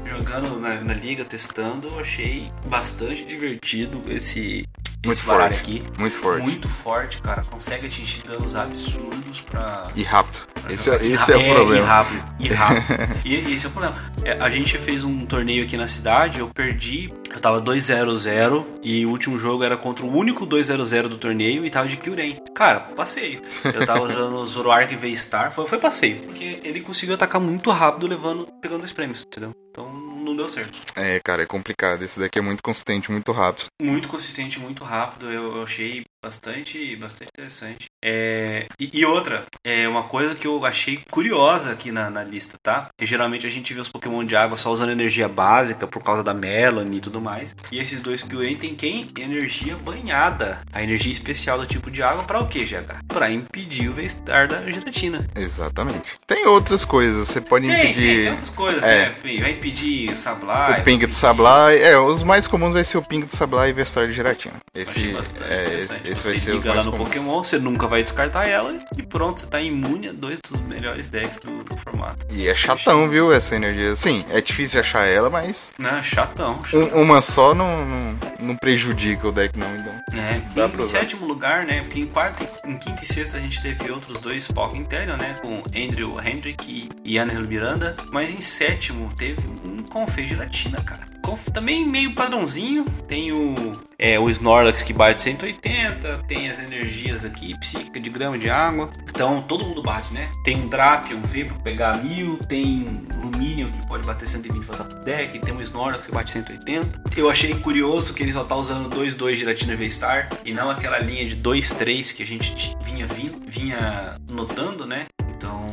Jogando na, na liga, testando, eu achei bastante divertido esse, Muito forte. aqui. Muito forte. Muito forte, cara. Consegue atingir danos absurdos pra, E rápido. pra Esse, é, esse é ra- o problema. E rápido, e rápido. e esse é o problema. É, a gente fez um torneio aqui na cidade, eu perdi, eu tava 2-0-0 e o último jogo era contra o único 2-0-0 do torneio e tava de Kyurem. Cara, passeio. Eu tava usando Zoroark V-Star, foi, foi passeio. Porque ele conseguiu atacar muito rápido, levando, pegando dois prêmios, entendeu? Então não deu certo. É, cara, é complicado. Esse daqui é muito consistente, muito rápido. Muito consistente, muito rápido. Eu, eu achei Bastante, bastante interessante. É, e, e, outra, é uma coisa que eu achei curiosa aqui na, na lista, tá? Geralmente a gente vê os Pokémon de água só usando energia básica por causa da Melanie e tudo mais. E esses dois Kyurem tem quem? Energia banhada. A energia especial do tipo de água para o que, GH? Para impedir o V-Star da gelatina. Exatamente. Tem outras coisas, você pode tem, impedir. Tem, outras coisas, é. né? Vai impedir o Sablai. O ping de Sablai. É, os mais comuns vai ser o ping de Sablai e V-Star de gelatina. Esse, é, esse, esse vai ser liga lá no comuns. Pokémon, você nunca vai descartar ela e pronto, você tá imune a dois dos melhores decks do, do formato. E é chatão, viu, essa energia. Sim, é difícil achar ela, mas. Não, chatão. chatão. Um, uma só não, não, não, prejudica o deck, não, então. É, Dá em, em sétimo lugar, né? Porque em quarto, em quinta e sexta a gente teve outros dois Pokémon interno, né? Com Andrew Hendrick e Ian Miranda. Mas em sétimo teve um Confei Gelatina, cara também meio padrãozinho. Tem o, é, o Snorlax que bate 180, tem as energias aqui, psíquica de grama de água. Então todo mundo bate, né? Tem um Drapion V pra pegar 1000, tem Luminion que pode bater 120 e voltar pro deck, tem um Snorlax que bate 180. Eu achei curioso que ele só tá usando 2-2 Giratina V-Star e não aquela linha de 2-3 que a gente vinha, vinha, vinha notando, né? Então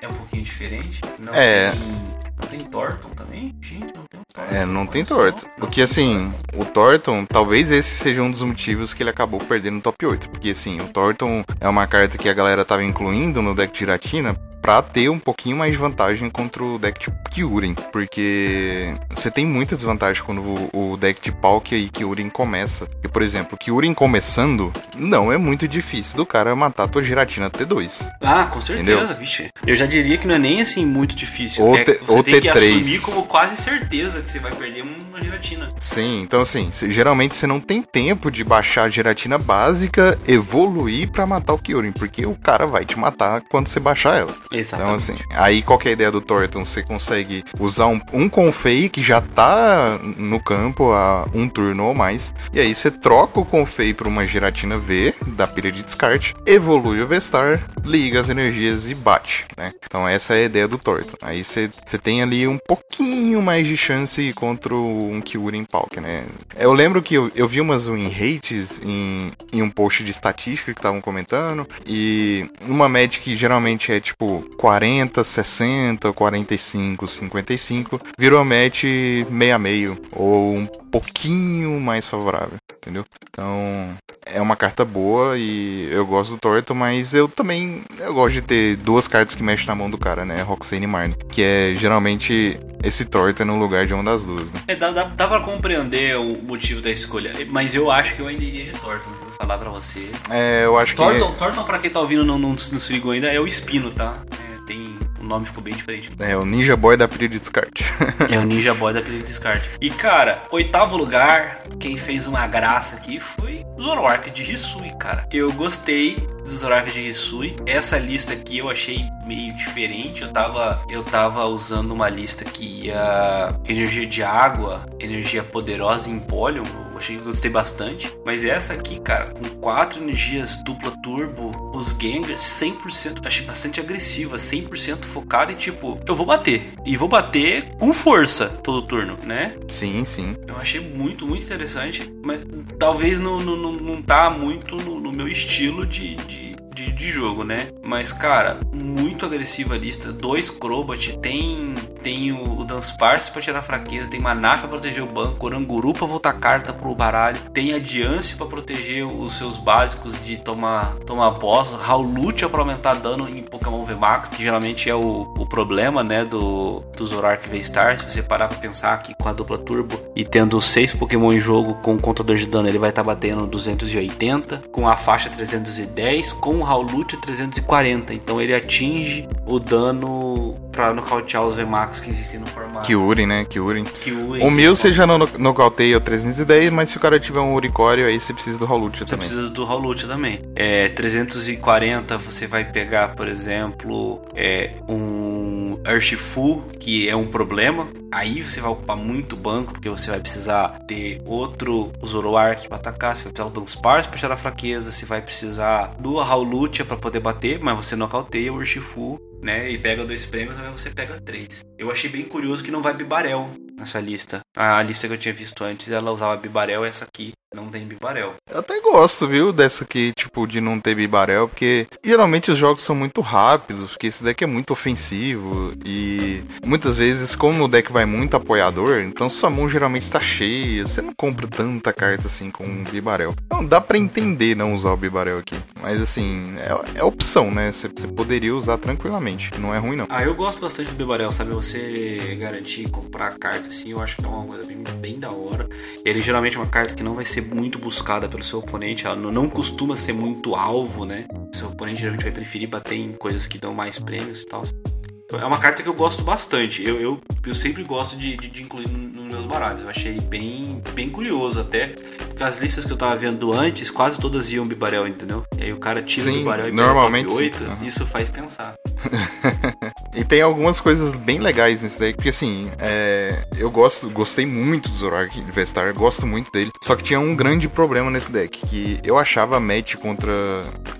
é um pouquinho diferente. Não é. tem tem Thornton também? Gente, não tem Thornton. É, não tem Thornton. Porque assim, o Thornton, talvez esse seja um dos motivos que ele acabou perdendo no top 8. Porque assim, o Thornton é uma carta que a galera tava incluindo no deck de Giratina pra ter um pouquinho mais de vantagem contra o deck de Kyurem, porque você tem muita desvantagem quando o, deck de Palkia e Kyurem começa. E, por exemplo, Kyurem começando, não é muito difícil do cara matar a tua Giratina T2. Ah, com certeza, entendeu? vixe. Eu já diria que não é nem assim muito difícil. Ou, é, te, você ou tem T3. que assumir como quase certeza que você vai perder uma Giratina. Sim, então assim, geralmente você não tem tempo de baixar a Giratina básica, evoluir para matar o Kyurem, porque o cara vai te matar quando você baixar ela. Exatamente. Então, assim, aí qual é a ideia do Thornton? Você consegue usar um, um Confei que já tá no campo há um turno ou mais, e aí você troca o Confei por uma Giratina V da pilha de descarte, evolui o Vestar, liga as energias e bate, né? Então essa é a ideia do Thornton. Aí você, tem ali um pouquinho mais de chance contra um Kyurem Palk, né? Eu lembro que eu, eu vi umas win rates em, em um post de estatística que estavam comentando, e uma que geralmente é tipo 40, 60, 45, 55, virou match meio a meio, ou um pouquinho mais favorável, entendeu? Então, é uma carta boa e eu gosto do Torto, mas eu também eu gosto de ter duas cartas que mexem na mão do cara, né? Roxane e Marne, que é geralmente esse Torto no lugar de uma das duas, né? É, dá, dá, dá pra compreender o motivo da escolha, mas eu acho que eu ainda iria de Torto, vou falar pra você. É, eu acho Torton, que... Torton, pra quem tá ouvindo, não, não, não se ligou ainda, é o Espino, tá? É, tem nome ficou bem diferente. É, o Ninja Boy da pilha de descarte. é o Ninja Boy da pilha de descarte. E cara, oitavo lugar, quem fez uma graça aqui foi Zoroark de Hisui, cara. Eu gostei do Zoroark de Hisui. Essa lista aqui eu achei meio diferente. Eu tava, eu tava usando uma lista que ia energia de água, energia poderosa em Polion. Achei que gostei bastante. Mas essa aqui, cara, com quatro energias dupla turbo, os Gengars 100%, achei bastante agressiva, 100% focada e tipo, eu vou bater. E vou bater com força todo turno, né? Sim, sim. Eu achei muito, muito interessante. Mas talvez não, não, não, não tá muito no, no meu estilo de, de de, de jogo, né? Mas, cara, muito agressiva a lista. Dois Crobat, tem, tem o, o Dunsparce pra tirar fraqueza, tem Maná pra proteger o banco, Oranguru pra voltar carta pro baralho, tem Adiance pra proteger os seus básicos de tomar, tomar boss, Howlutia pra aumentar dano em Pokémon VMAX, que geralmente é o, o problema, né, do, do Zoroark V-Star. Se você parar pra pensar que com a dupla turbo e tendo seis Pokémon em jogo com o contador de dano, ele vai estar tá batendo 280, com a faixa 310, com o Howlut 340. Então ele atinge o dano pra nocautear os VMAX que existem no. Kyurem, né? Kyurem. Kyurem o mil você já não nocauteia o 310, mas se o cara tiver um Uricório, aí você precisa do Howlut também. Você precisa do Howlut também. É, 340 você vai pegar, por exemplo, é, um Urshifu, que é um problema. Aí você vai ocupar muito banco, porque você vai precisar ter outro Zoroark pra atacar, você vai precisar do Dunsparce pra tirar a fraqueza, você vai precisar do Howlutia pra poder bater, mas você nocauteia o Urshifu né? E pega dois prêmios, mas você pega três. Eu achei bem curioso que não vai Bibarel nessa lista. A lista que eu tinha visto antes, ela usava Bibarel, essa aqui não tem Bibarel. Eu até gosto, viu, dessa aqui, tipo, de não ter Bibarel, porque geralmente os jogos são muito rápidos, porque esse deck é muito ofensivo e muitas vezes, como o deck vai muito apoiador, então sua mão geralmente tá cheia, você não compra tanta carta assim com um Bibarel. Então dá para entender não usar o Bibarel aqui, mas assim, é, é opção, né? Você, você poderia usar tranquilamente, não é ruim não. Ah, eu gosto bastante do Bibarel, sabe? Você garantir comprar carta assim, eu acho que é uma coisa bem, bem da hora. Ele geralmente é uma carta que não vai ser muito buscada pelo seu oponente, ela não costuma ser muito alvo, né? Seu oponente geralmente vai preferir bater em coisas que dão mais prêmios e tal. É uma carta que eu gosto bastante. Eu, eu, eu sempre gosto de, de, de incluir nos meus baralhos. Eu achei bem, bem curioso até. Porque as listas que eu tava vendo antes, quase todas iam Bibarel, entendeu? E aí o cara tira sim, o Bibarel e normalmente pega o 8. Uhum. Isso faz pensar. e tem algumas coisas bem legais nesse deck, porque assim, é, eu gosto, gostei muito do Zorak Vestar, gosto muito dele. Só que tinha um grande problema nesse deck, que eu achava match contra,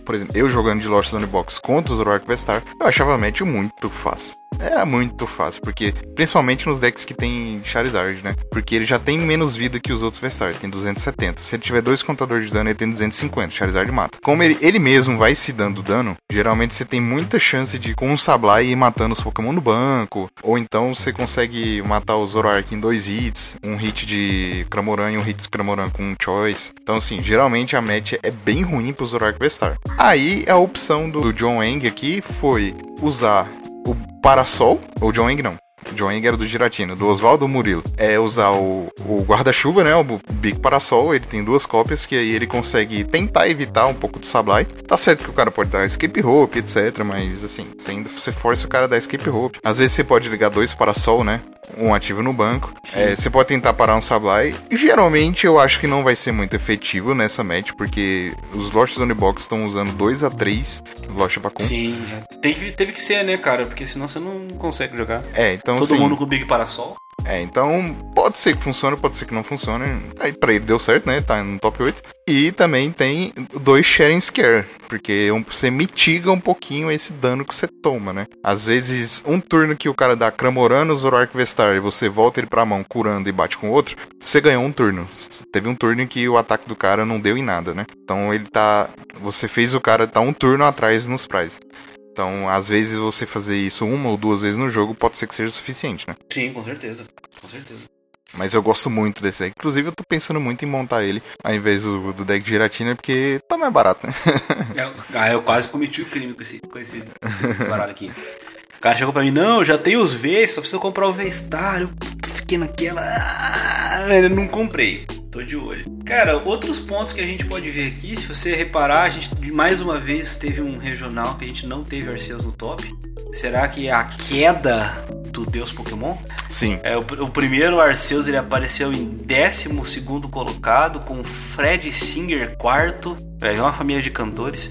por exemplo, eu jogando de Lost Box contra o Zorak Vestar, eu achava match muito fácil. Era muito fácil, porque principalmente nos decks que tem Charizard, né? Porque ele já tem menos vida que os outros Vestar, tem 270. Se ele tiver dois contadores de dano, ele tem 250. Charizard mata. Como ele, ele mesmo vai se dando dano, geralmente você tem muita chance de, com o Sablai, ir matando os Pokémon no banco. Ou então você consegue matar o Zoroark em dois hits, um hit de Cramoran e um hit de Cramoran com um Choice. Então, assim, geralmente a match é bem ruim pro Zoroark Vestar. Aí a opção do, do John Wang aqui foi usar o Parasol, ou John Wang não, John Eng era do Giratina, do Oswaldo Murilo. É usar o, o guarda-chuva, né? O Big Parasol. Ele tem duas cópias que aí ele consegue tentar evitar um pouco do Sablai. Tá certo que o cara pode dar escape rope, etc. Mas assim, você ainda você força o cara a dar escape rope. Às vezes você pode ligar dois Parasol, né? Um ativo no banco. É, você pode tentar parar um Sablai. E geralmente eu acho que não vai ser muito efetivo nessa match, porque os Lost Zone Box estão usando 2 a 3 Lost Bakun. Sim, é. Tem que, teve que ser, né, cara? Porque senão você não consegue jogar. É, então Todo mundo com o Big Parasol. É, então pode ser que funcione, pode ser que não funcione. Aí pra ele deu certo, né? Tá no top 8. E também tem dois Sharing Scare, porque você mitiga um pouquinho esse dano que você toma, né? Às vezes, um turno que o cara dá Cramorano, Zoroark Vestar, e você volta ele pra mão curando e bate com outro, você ganhou um turno. Teve um turno em que o ataque do cara não deu em nada, né? Então ele tá. Você fez o cara tá um turno atrás nos prizes. Então, às vezes, você fazer isso uma ou duas vezes no jogo pode ser que seja suficiente, né? Sim, com certeza. Com certeza. Mas eu gosto muito desse deck. Inclusive, eu tô pensando muito em montar ele ao invés do, do deck Giratina, porque tá mais barato, né? é, ah, eu quase cometi o um crime com esse, com esse baralho aqui. O cara chegou pra mim, não, já tenho os V, só preciso comprar o V-Star. Eu fiquei naquela. Ah, não comprei. Tô de olho. Cara, outros pontos que a gente pode ver aqui, se você reparar, a gente mais uma vez teve um regional que a gente não teve Arceus no top. Será que é a queda do Deus Pokémon? Sim. É, o, o primeiro Arceus ele apareceu em 12 colocado, com Fred Singer quarto. É, é uma família de cantores.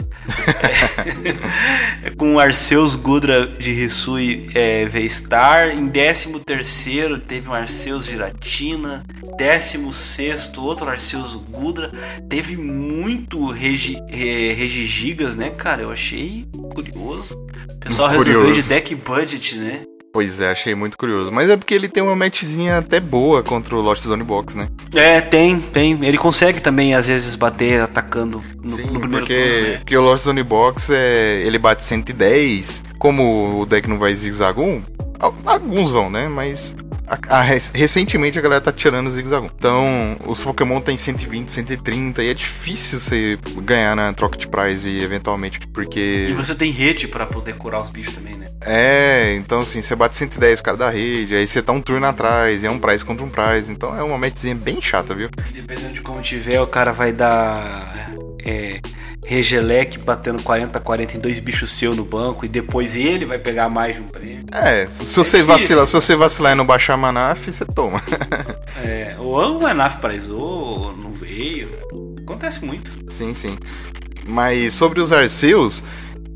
é, com Arceus Gudra de Risui é, V-Star. Em 13 teve um Arceus Giratina. 16 outro Arceus Gudra. Teve muito Regi, Regigigas, né, cara? Eu achei curioso. O pessoal curioso. resolveu de deck budget, né? Pois é, achei muito curioso. Mas é porque ele tem uma matchzinha até boa contra o Lost Zone Box, né? É, tem, tem. Ele consegue também, às vezes, bater atacando no, Sim, no primeiro porque, turno, né? porque o Lost Zone Box, é, ele bate 110. Como o deck não vai zigzag alguns vão, né? Mas a, a, recentemente a galera tá tirando o Zigzag. Então, os Pokémon tem 120, 130 e é difícil você ganhar na troca de prize eventualmente, porque. E você tem rede para poder curar os bichos também, né? É, então assim, você bate 110 o cara da rede, aí você tá um turno atrás, e é um prize contra um prize. Então é uma matchzinha bem chata, viu? Dependendo de como tiver, o cara vai dar. É, Regelec batendo 40 40 em dois bichos seus no banco e depois ele vai pegar mais de um prêmio. É, se, se é você vacilar, se você vacilar e não baixar a Manaf, você toma. é, ou o Manaf parizou, ou não veio. Acontece muito. Sim, sim. Mas sobre os Arceus,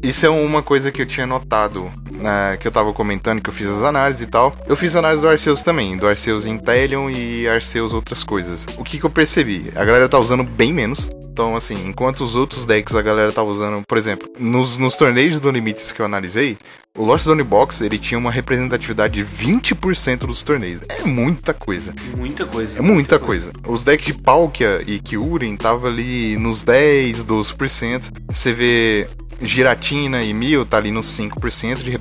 isso é uma coisa que eu tinha notado, né, que eu tava comentando, que eu fiz as análises e tal. Eu fiz análise do Arceus também, do Arceus Intellion e Arceus outras coisas. O que, que eu percebi? A galera tá usando bem menos Então, assim, enquanto os outros decks a galera tava usando, por exemplo, nos, nos torneios do Limites que eu analisei, o Lost Zone Box ele tinha uma representatividade de 20% dos torneios. É muita coisa. Muita coisa. É muita, muita coisa. coisa. Os decks de Palkia e Kyurem tava ali nos 10, 12%. Você vê Giratina e Mil tá ali nos 5% de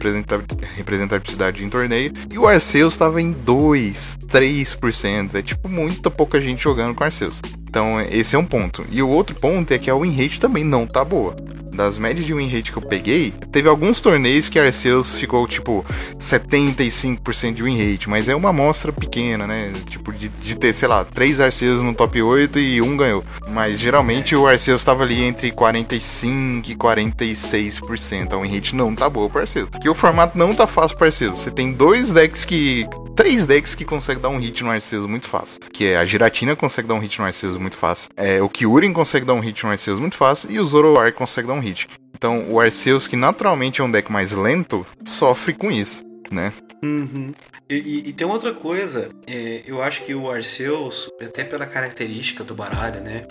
representatividade em torneio. E o Arceus tava em 2, 3%. É tipo muita pouca gente jogando com Arceus. Então esse é um ponto. E o outro ponto é que a win rate também não tá boa das médias de win rate que eu peguei, teve alguns torneios que Arceus ficou tipo 75% de win rate, mas é uma amostra pequena, né? Tipo, de, de ter, sei lá, três Arceus no top 8 e um ganhou. Mas geralmente o Arceus estava ali entre 45% e 46%. A win rate não tá boa para Arceus. Porque o formato não tá fácil para Arceus. Você tem dois decks que. Três decks que conseguem dar um hit no Arceus muito fácil. Que é a Giratina consegue dar um hit no Arceus muito fácil. É, o Kyurem consegue dar um hit no Arceus muito fácil. E o Zoroark consegue dar um hit. Então o Arceus, que naturalmente é um deck mais lento, sofre com isso, né? Uhum. E, e, e, tem outra coisa, é, eu acho que o Arceus, até pela característica do baralho, né?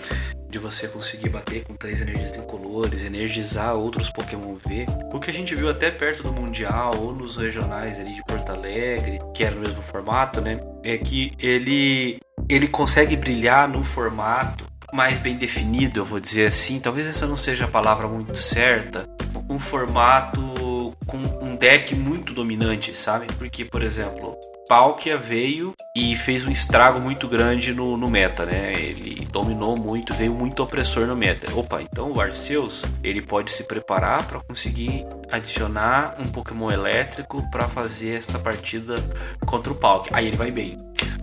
De você conseguir bater com três energias incolores, energizar outros Pokémon V. O que a gente viu até perto do Mundial ou nos regionais ali de Porto Alegre, que era o mesmo formato, né? É que ele, ele consegue brilhar no formato mais bem definido, eu vou dizer assim. Talvez essa não seja a palavra muito certa. Um formato com um deck muito dominante, sabe? Porque, por exemplo, Palkia veio e fez um estrago muito grande no, no, meta, né? Ele dominou muito, veio muito opressor no meta. Opa, então o Arceus ele pode se preparar para conseguir adicionar um Pokémon elétrico para fazer essa partida contra o Palkia. Aí ele vai bem.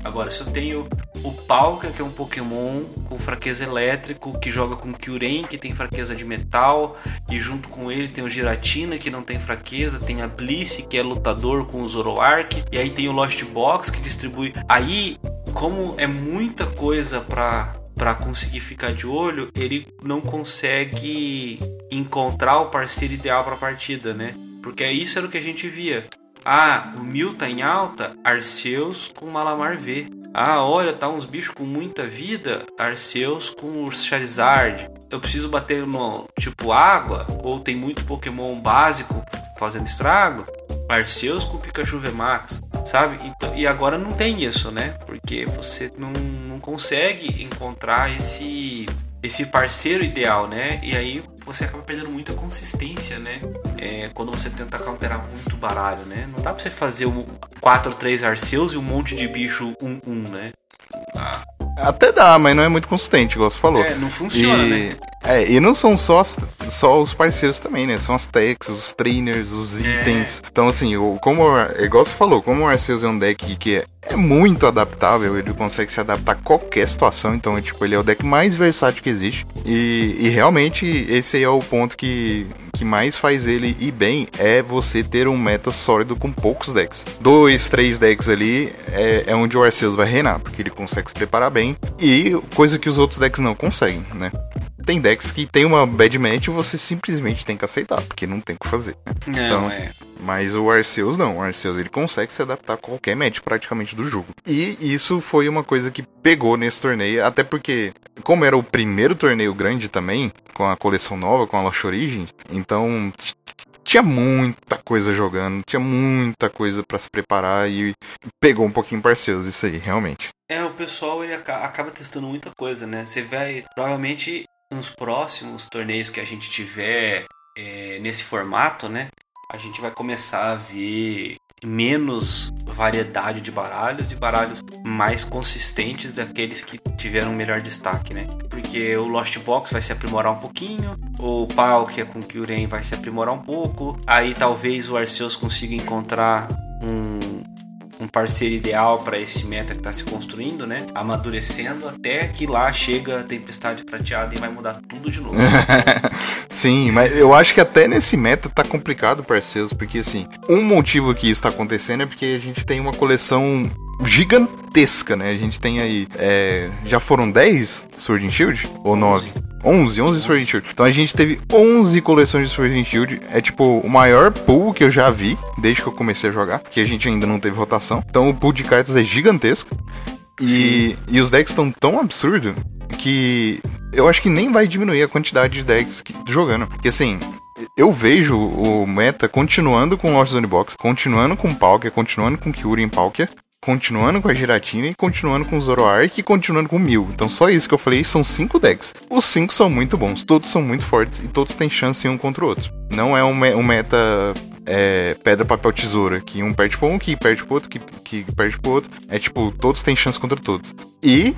Agora, se eu tenho o Palka, que é um Pokémon com fraqueza elétrico, que joga com Kyurem, que tem fraqueza de metal, e junto com ele tem o Giratina, que não tem fraqueza, tem a Bliss, que é lutador com o Zoroark, e aí tem o Lost Box, que distribui. Aí, como é muita coisa pra para conseguir ficar de olho, ele não consegue encontrar o parceiro ideal para a partida, né? Porque isso era o que a gente via. Ah, o Mil tá em alta, Arceus com Malamar V. Ah, olha, tá uns bichos com muita vida, Arceus com o Charizard. Eu preciso bater no tipo água, ou tem muito Pokémon básico fazendo estrago, Arceus com Pikachu VMAX, sabe? Então, e agora não tem isso, né? Porque você não, não consegue encontrar esse esse parceiro ideal, né? E aí você acaba perdendo muita consistência, né? É, quando você tenta counterar muito baralho, né? Não dá pra você fazer um 4, 3 Arceus e um monte de bicho 1, 1, né? Ah. Até dá, mas não é muito consistente, igual você falou. É, não funciona, e... né? É, e não são só, só os parceiros também, né? São as techs, os trainers, os é. itens. Então, assim, o, como, igual você falou, como o Arceus é um deck que é, muito adaptável, ele consegue se adaptar a qualquer situação. Então, é, tipo, ele é o deck mais versátil que existe. E, e realmente, esse aí é o ponto que, que mais faz ele ir bem é você ter um meta sólido com poucos decks. Dois, três decks ali é, é onde o Arceus vai reinar, porque ele consegue se preparar bem. E coisa que os outros decks não conseguem, né? Tem decks que tem uma bad match e você simplesmente tem que aceitar, porque não tem o que fazer. Né? Não, então, é. Mas o Arceus não, o Arceus ele consegue se adaptar a qualquer match praticamente do jogo. E isso foi uma coisa que pegou nesse torneio, até porque, como era o primeiro torneio grande também, com a coleção nova, com a Lost Origin, então tinha muita coisa jogando, tinha muita coisa para se preparar e pegou um pouquinho parceiros isso aí, realmente. É, o pessoal ele acaba testando muita coisa, né? Você vai, provavelmente nos próximos torneios que a gente tiver é, nesse formato, né? A gente vai começar a ver menos variedade de baralhos e baralhos mais consistentes daqueles que tiveram melhor destaque, né? Porque o Lost Box vai se aprimorar um pouquinho, o Palkia com Kyurem vai se aprimorar um pouco, aí talvez o Arceus consiga encontrar um um parceiro ideal para esse meta que está se construindo, né? Amadurecendo até que lá chega a tempestade prateada e vai mudar tudo de novo. Sim, mas eu acho que até nesse meta tá complicado, parceiros, porque assim, um motivo que isso está acontecendo é porque a gente tem uma coleção gigantesca, né? A gente tem aí. É, já foram 10 Sword and Shield? Ou 9? 11, 11 Sword and Shield. Então a gente teve 11 coleções de Sword and Shield. É tipo o maior pool que eu já vi desde que eu comecei a jogar, que a gente ainda não teve rotação. Então o pool de cartas é gigantesco. E, e os decks estão tão absurdo que eu acho que nem vai diminuir a quantidade de decks que, jogando. Porque assim, eu vejo o meta continuando com Lost Zone Box, continuando com Palkia, continuando com Kyuri em Palkia, continuando com a Giratina continuando com o Zoroark e continuando com o Mil. Então só isso que eu falei são cinco decks. Os cinco são muito bons, todos são muito fortes e todos têm chance um contra o outro. Não é um, me um meta é, pedra, papel, tesoura, que um perde pro um, que perde pro outro, que, que perde pro outro. É tipo, todos têm chance contra todos. E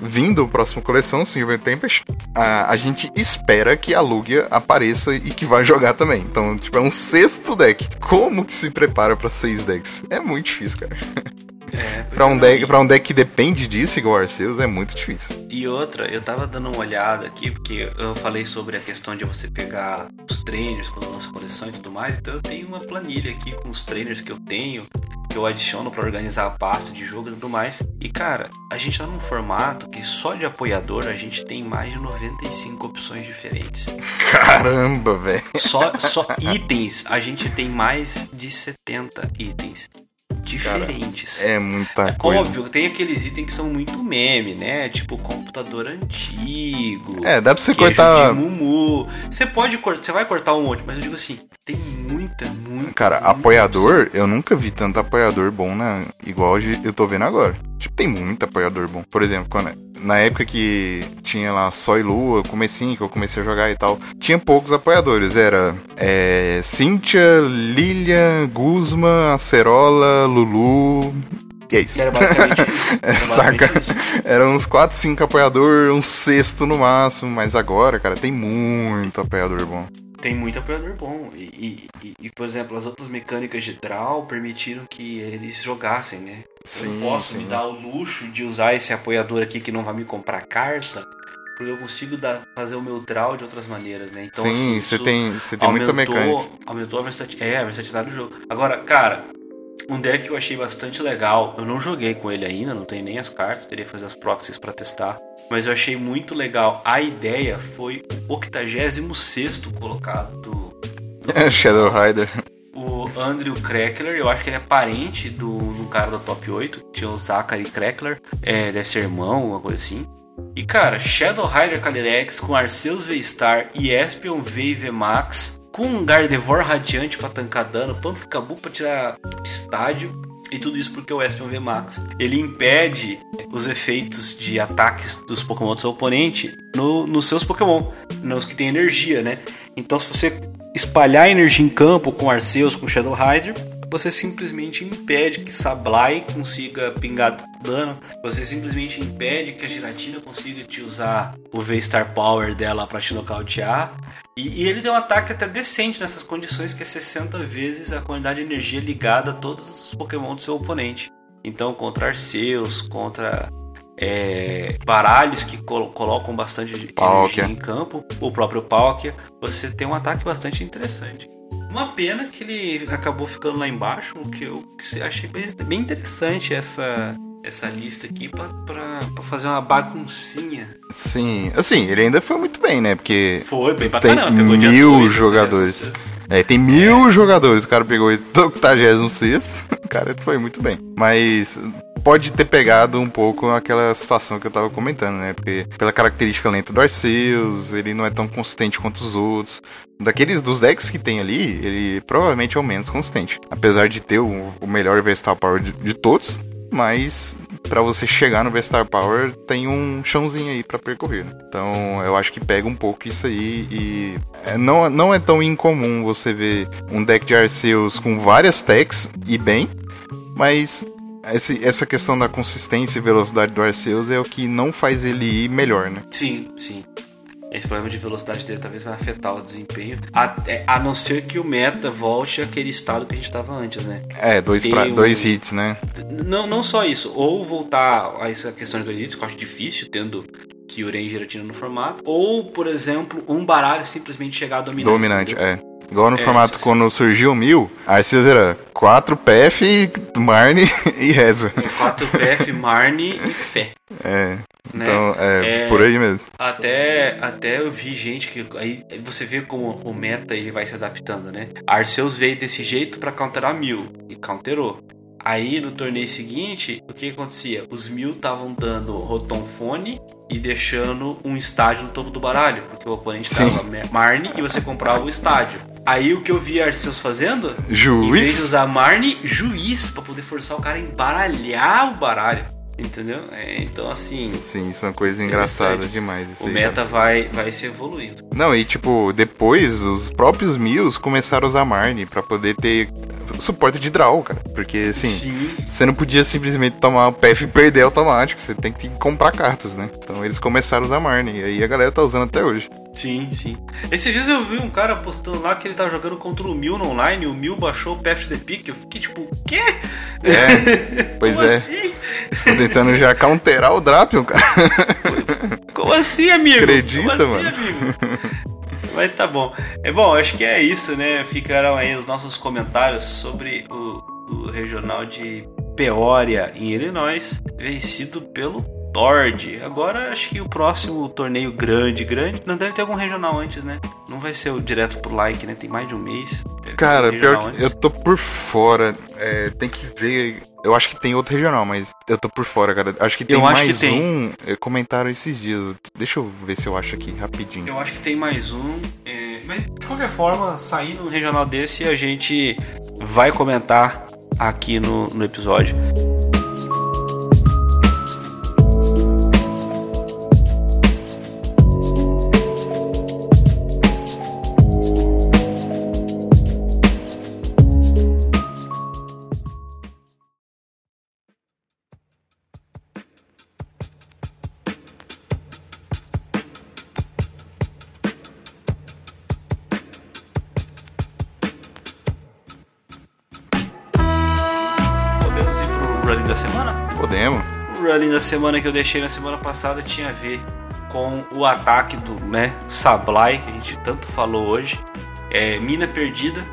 vindo a próxima coleção, Silver Tempest, a, a gente espera que a Lugia apareça e que vai jogar também. Então, tipo, é um sexto deck. Como que se prepara para seis decks? É muito difícil, cara. É, pra, um deck, pra um deck que depende disso, igual Arceus, é muito difícil. E outra, eu tava dando uma olhada aqui, porque eu falei sobre a questão de você pegar os trainers quando lança coleção e tudo mais, então eu tenho uma planilha aqui com os trainers que eu tenho, que eu adiciono para organizar a pasta de jogo e tudo mais. E cara, a gente tá num formato que só de apoiador a gente tem mais de 95 opções diferentes. Caramba, velho. Só, só itens, a gente tem mais de 70 itens diferentes. Cara, é muita é coisa. Óbvio, tem aqueles itens que são muito meme, né? Tipo computador antigo. É, dá pra você cortar. Mumu. Você pode cortar, você vai cortar um monte, mas eu digo assim, tem muita, muita. Cara, muita apoiador, opção. eu nunca vi tanto apoiador bom, né? Igual eu tô vendo agora. Tipo, tem muito apoiador bom. Por exemplo, quando, na época que tinha lá Só e Lua, comecinho, que eu comecei a jogar e tal, tinha poucos apoiadores. Era é, Cynthia, Lilia, Guzma, Acerola, Lulu. E é isso. Era basicamente isso. Era, Saca? Isso. Era uns 4, 5 apoiador, um sexto no máximo. Mas agora, cara, tem muito apoiador bom tem muito apoiador bom. E, e, e, por exemplo, as outras mecânicas de draw permitiram que eles jogassem, né? Sim, eu posso sim. me dar o luxo de usar esse apoiador aqui que não vai me comprar carta, porque eu consigo dar, fazer o meu draw de outras maneiras, né? Então, sim, assim, você tem, você tem aumentou, muita mecânica. Aumentou a versatilidade, é, a versatilidade do jogo. Agora, cara, um deck que eu achei bastante legal, eu não joguei com ele ainda, não tenho nem as cartas, teria que fazer as proxies para testar. Mas eu achei muito legal. A ideia foi o 86 colocado do. do Shadow Rider. O Andrew Crackler, eu acho que ele é parente do, do cara do top 8. Tinha o Zachary Crackler, é, deve ser irmão, alguma coisa assim. E cara, Shadow Rider Calyrex com Arceus V-Star e Espion V V Max com um Gardevoir radiante para tancar dano, Pampicabu para tirar estádio. E tudo isso porque o Espion Max ele impede os efeitos de ataques dos Pokémon do seu oponente no, nos seus Pokémon, nos que tem energia, né? Então, se você espalhar energia em campo com Arceus, com Shadow Rider, você simplesmente impede que Sablai consiga pingar dano, você simplesmente impede que a Giratina consiga te usar o V-Star Power dela para te nocautear. E, e, ele tem um ataque até decente nessas condições, que é 60 vezes a quantidade de energia ligada a todos os Pokémon do seu oponente. Então, contra Arceus, contra é, baralhos que col colocam bastante energia em campo, o próprio Palkia, você tem um ataque bastante interessante. Uma pena que ele acabou ficando lá embaixo, que eu achei bem interessante essa, essa lista aqui para fazer uma baguncinha. Sim, assim, ele ainda foi muito bem, né? Porque. Foi, bem pra tem caramba. Mil dois, jogadores. É, tem mil é. jogadores. O cara pegou o 86. O cara foi muito bem. Mas pode ter pegado um pouco aquela situação que eu tava comentando, né? Porque pela característica lenta do Arceus, ele não é tão consistente quanto os outros. Daqueles dos decks que tem ali, ele provavelmente é o menos consistente. Apesar de ter o, o melhor Vestal Power de, de todos, mas para você chegar no Vestar Power tem um chãozinho aí para percorrer. Então eu acho que pega um pouco isso aí e é, não, não é tão incomum você ver um deck de Arceus com várias techs e bem, mas esse, essa questão da consistência e velocidade do Arceus é o que não faz ele ir melhor, né? Sim, sim. Esse problema de velocidade dele talvez vai afetar o desempenho. A, a não ser que o meta volte àquele estado que a gente estava antes, né? É, dois, pra, um... dois hits, né? Não, não só isso. Ou voltar a essa questão de dois hits, que eu acho difícil, tendo Kyurem e Giratina no formato. Ou, por exemplo, um baralho simplesmente chegar dominante. Dominante, é. Igual no é, formato quando surgiu o Mil, Arceus era 4 PF, Marne e Reza. 4 PF, Marne e Fé. É. Né? Então, é, é, por aí mesmo. Até, até eu vi gente que. Aí você vê como o meta ele vai se adaptando, né? Arceus veio desse jeito para counterar mil. E counterou. Aí no torneio seguinte, o que acontecia? Os mil estavam dando rotonfone e deixando um estádio no topo do baralho, porque o oponente tava Marne e você comprava o estádio. Aí o que eu vi Arceus fazendo? Juiz? Em vez de usar Marne, juiz, pra poder forçar o cara a embaralhar o baralho. Entendeu? É, então, assim. Sim, isso é uma coisa engraçada demais. Isso O aí, meta cara. vai, vai se evoluindo. Não, e tipo, depois os próprios Mills começaram a usar Marne pra poder ter suporte de draw, cara. Porque assim, Sim. você não podia simplesmente tomar o PF e perder automático, você tem que comprar cartas, né? Então eles começaram a usar Marne, e aí a galera tá usando até hoje. Sim, sim. Esses dias eu vi um cara postando lá que ele tava jogando contra o Mil no online, e o Mil baixou o Path the Peak. Eu fiquei tipo, o quê? É, pois Como é. assim? Estou tentando já counterar o Drapion, cara. Como assim, amigo? Acredita, Como assim, mano? amigo? Mas tá bom. É bom, acho que é isso, né? Ficaram aí os nossos comentários sobre o, o regional de Peoria, em Illinois, vencido pelo Tord. Agora acho que o próximo torneio grande, grande, não deve ter algum regional antes, né? Não vai ser o direto pro like, né? Tem mais de um mês. Cara, um pior que antes. eu tô por fora. É, tem que ver. Eu acho que tem outro regional, mas eu tô por fora, cara. Acho que tem Eu acho que mais tem. um. é, Comentaram esses dias. Deixa eu ver se eu acho aqui rapidinho. Eu acho que tem mais um. é, mas de qualquer forma, saindo um regional desse, a gente vai comentar aqui no, no episódio. Da semana que eu deixei na semana passada tinha a ver com o ataque do né, Sablai, que a gente tanto falou hoje. É, Mina Perdida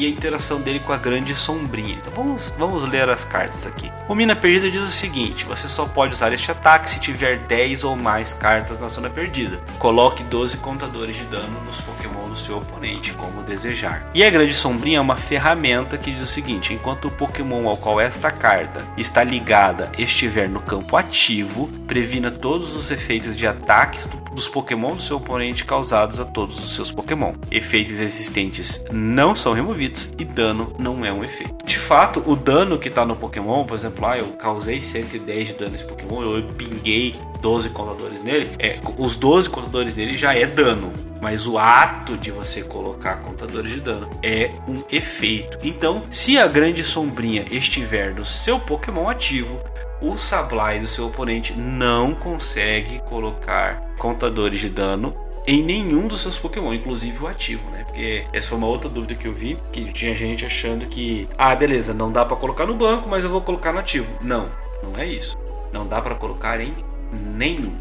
e a interação dele com a Grande Sombrinha. Então vamos, vamos ler as cartas aqui. O Mina Perdida diz o seguinte: você só pode usar este ataque se tiver 10 ou mais cartas na zona perdida. Coloque 12 contadores de dano nos Pokémon do seu oponente, como desejar. E a Grande Sombrinha é uma ferramenta que diz o seguinte: enquanto o Pokémon ao qual esta carta está ligada estiver no campo ativo, previna todos os efeitos de ataques do- dos Pokémon do seu oponente causados a todos os seus Pokémon. Efeitos existentes não são removidos e dano não é um efeito. De fato, o dano que está no Pokémon, por exemplo, lá eu causei 110 de dano nesse Pokémon, eu pinguei 12 contadores nele, é, os 12 contadores nele já é dano, mas o ato de você colocar contadores de dano é um efeito. Então, se a grande sombrinha estiver no seu Pokémon ativo, o Sablai do seu oponente não consegue colocar contadores de dano em nenhum dos seus Pokémon, inclusive o ativo, né? Porque essa foi uma outra dúvida que eu vi, que tinha gente achando que, ah, beleza, não dá pra colocar no banco, mas eu vou colocar no ativo. Não, não é isso. Não dá pra colocar em nenhum.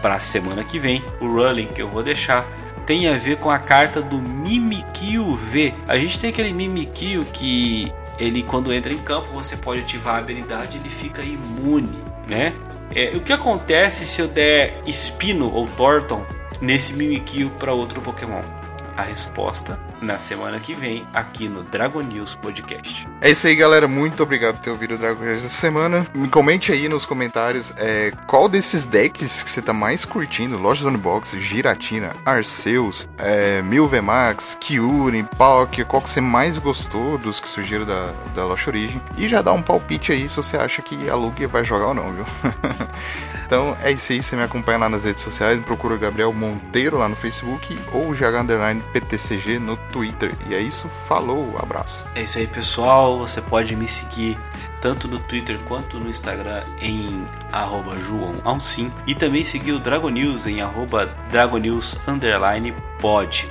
Para semana que vem, o rolling que eu vou deixar tem a ver com a carta do Mimikyu V. A gente tem aquele Mimikyu que ele quando entra em campo você pode ativar a habilidade, ele fica imune, né? É, o que acontece se eu der Espino ou Torton nesse Mimikyu para outro Pokémon? A resposta na semana que vem aqui no Dragon News Podcast. É isso aí, galera. Muito obrigado por ter ouvido o Dragon Quest essa semana. Me comente aí nos comentários é, qual desses decks que você tá mais curtindo. Lojas Unbox, Giratina, Arceus, é, Milvemax, Kyurem, Palkia. Qual que você mais gostou dos que surgiram da, da Loja Origem. E já dá um palpite aí se você acha que a Lugia vai jogar ou não, viu? Então é isso aí, você me acompanha lá nas redes sociais, procura o Gabriel Monteiro lá no Facebook ou o GH PTCG no Twitter. E é isso, falou, abraço. É isso aí, pessoal. Você pode me seguir tanto no Twitter quanto no Instagram em arroba João Alcim e também seguir o Dragon News em arroba Dragon News underline.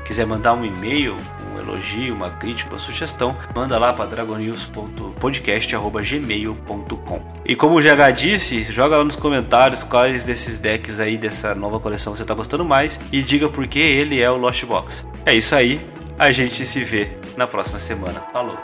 Quiser mandar um e-mail, um elogio, uma crítica, uma sugestão, manda lá para dragonnews.podcast.gmail.com. E como o GH disse, joga lá nos comentários quais desses decks aí dessa nova coleção você está gostando mais e diga por que ele é o Lost Box. É isso aí, a gente se vê na próxima semana. Falou!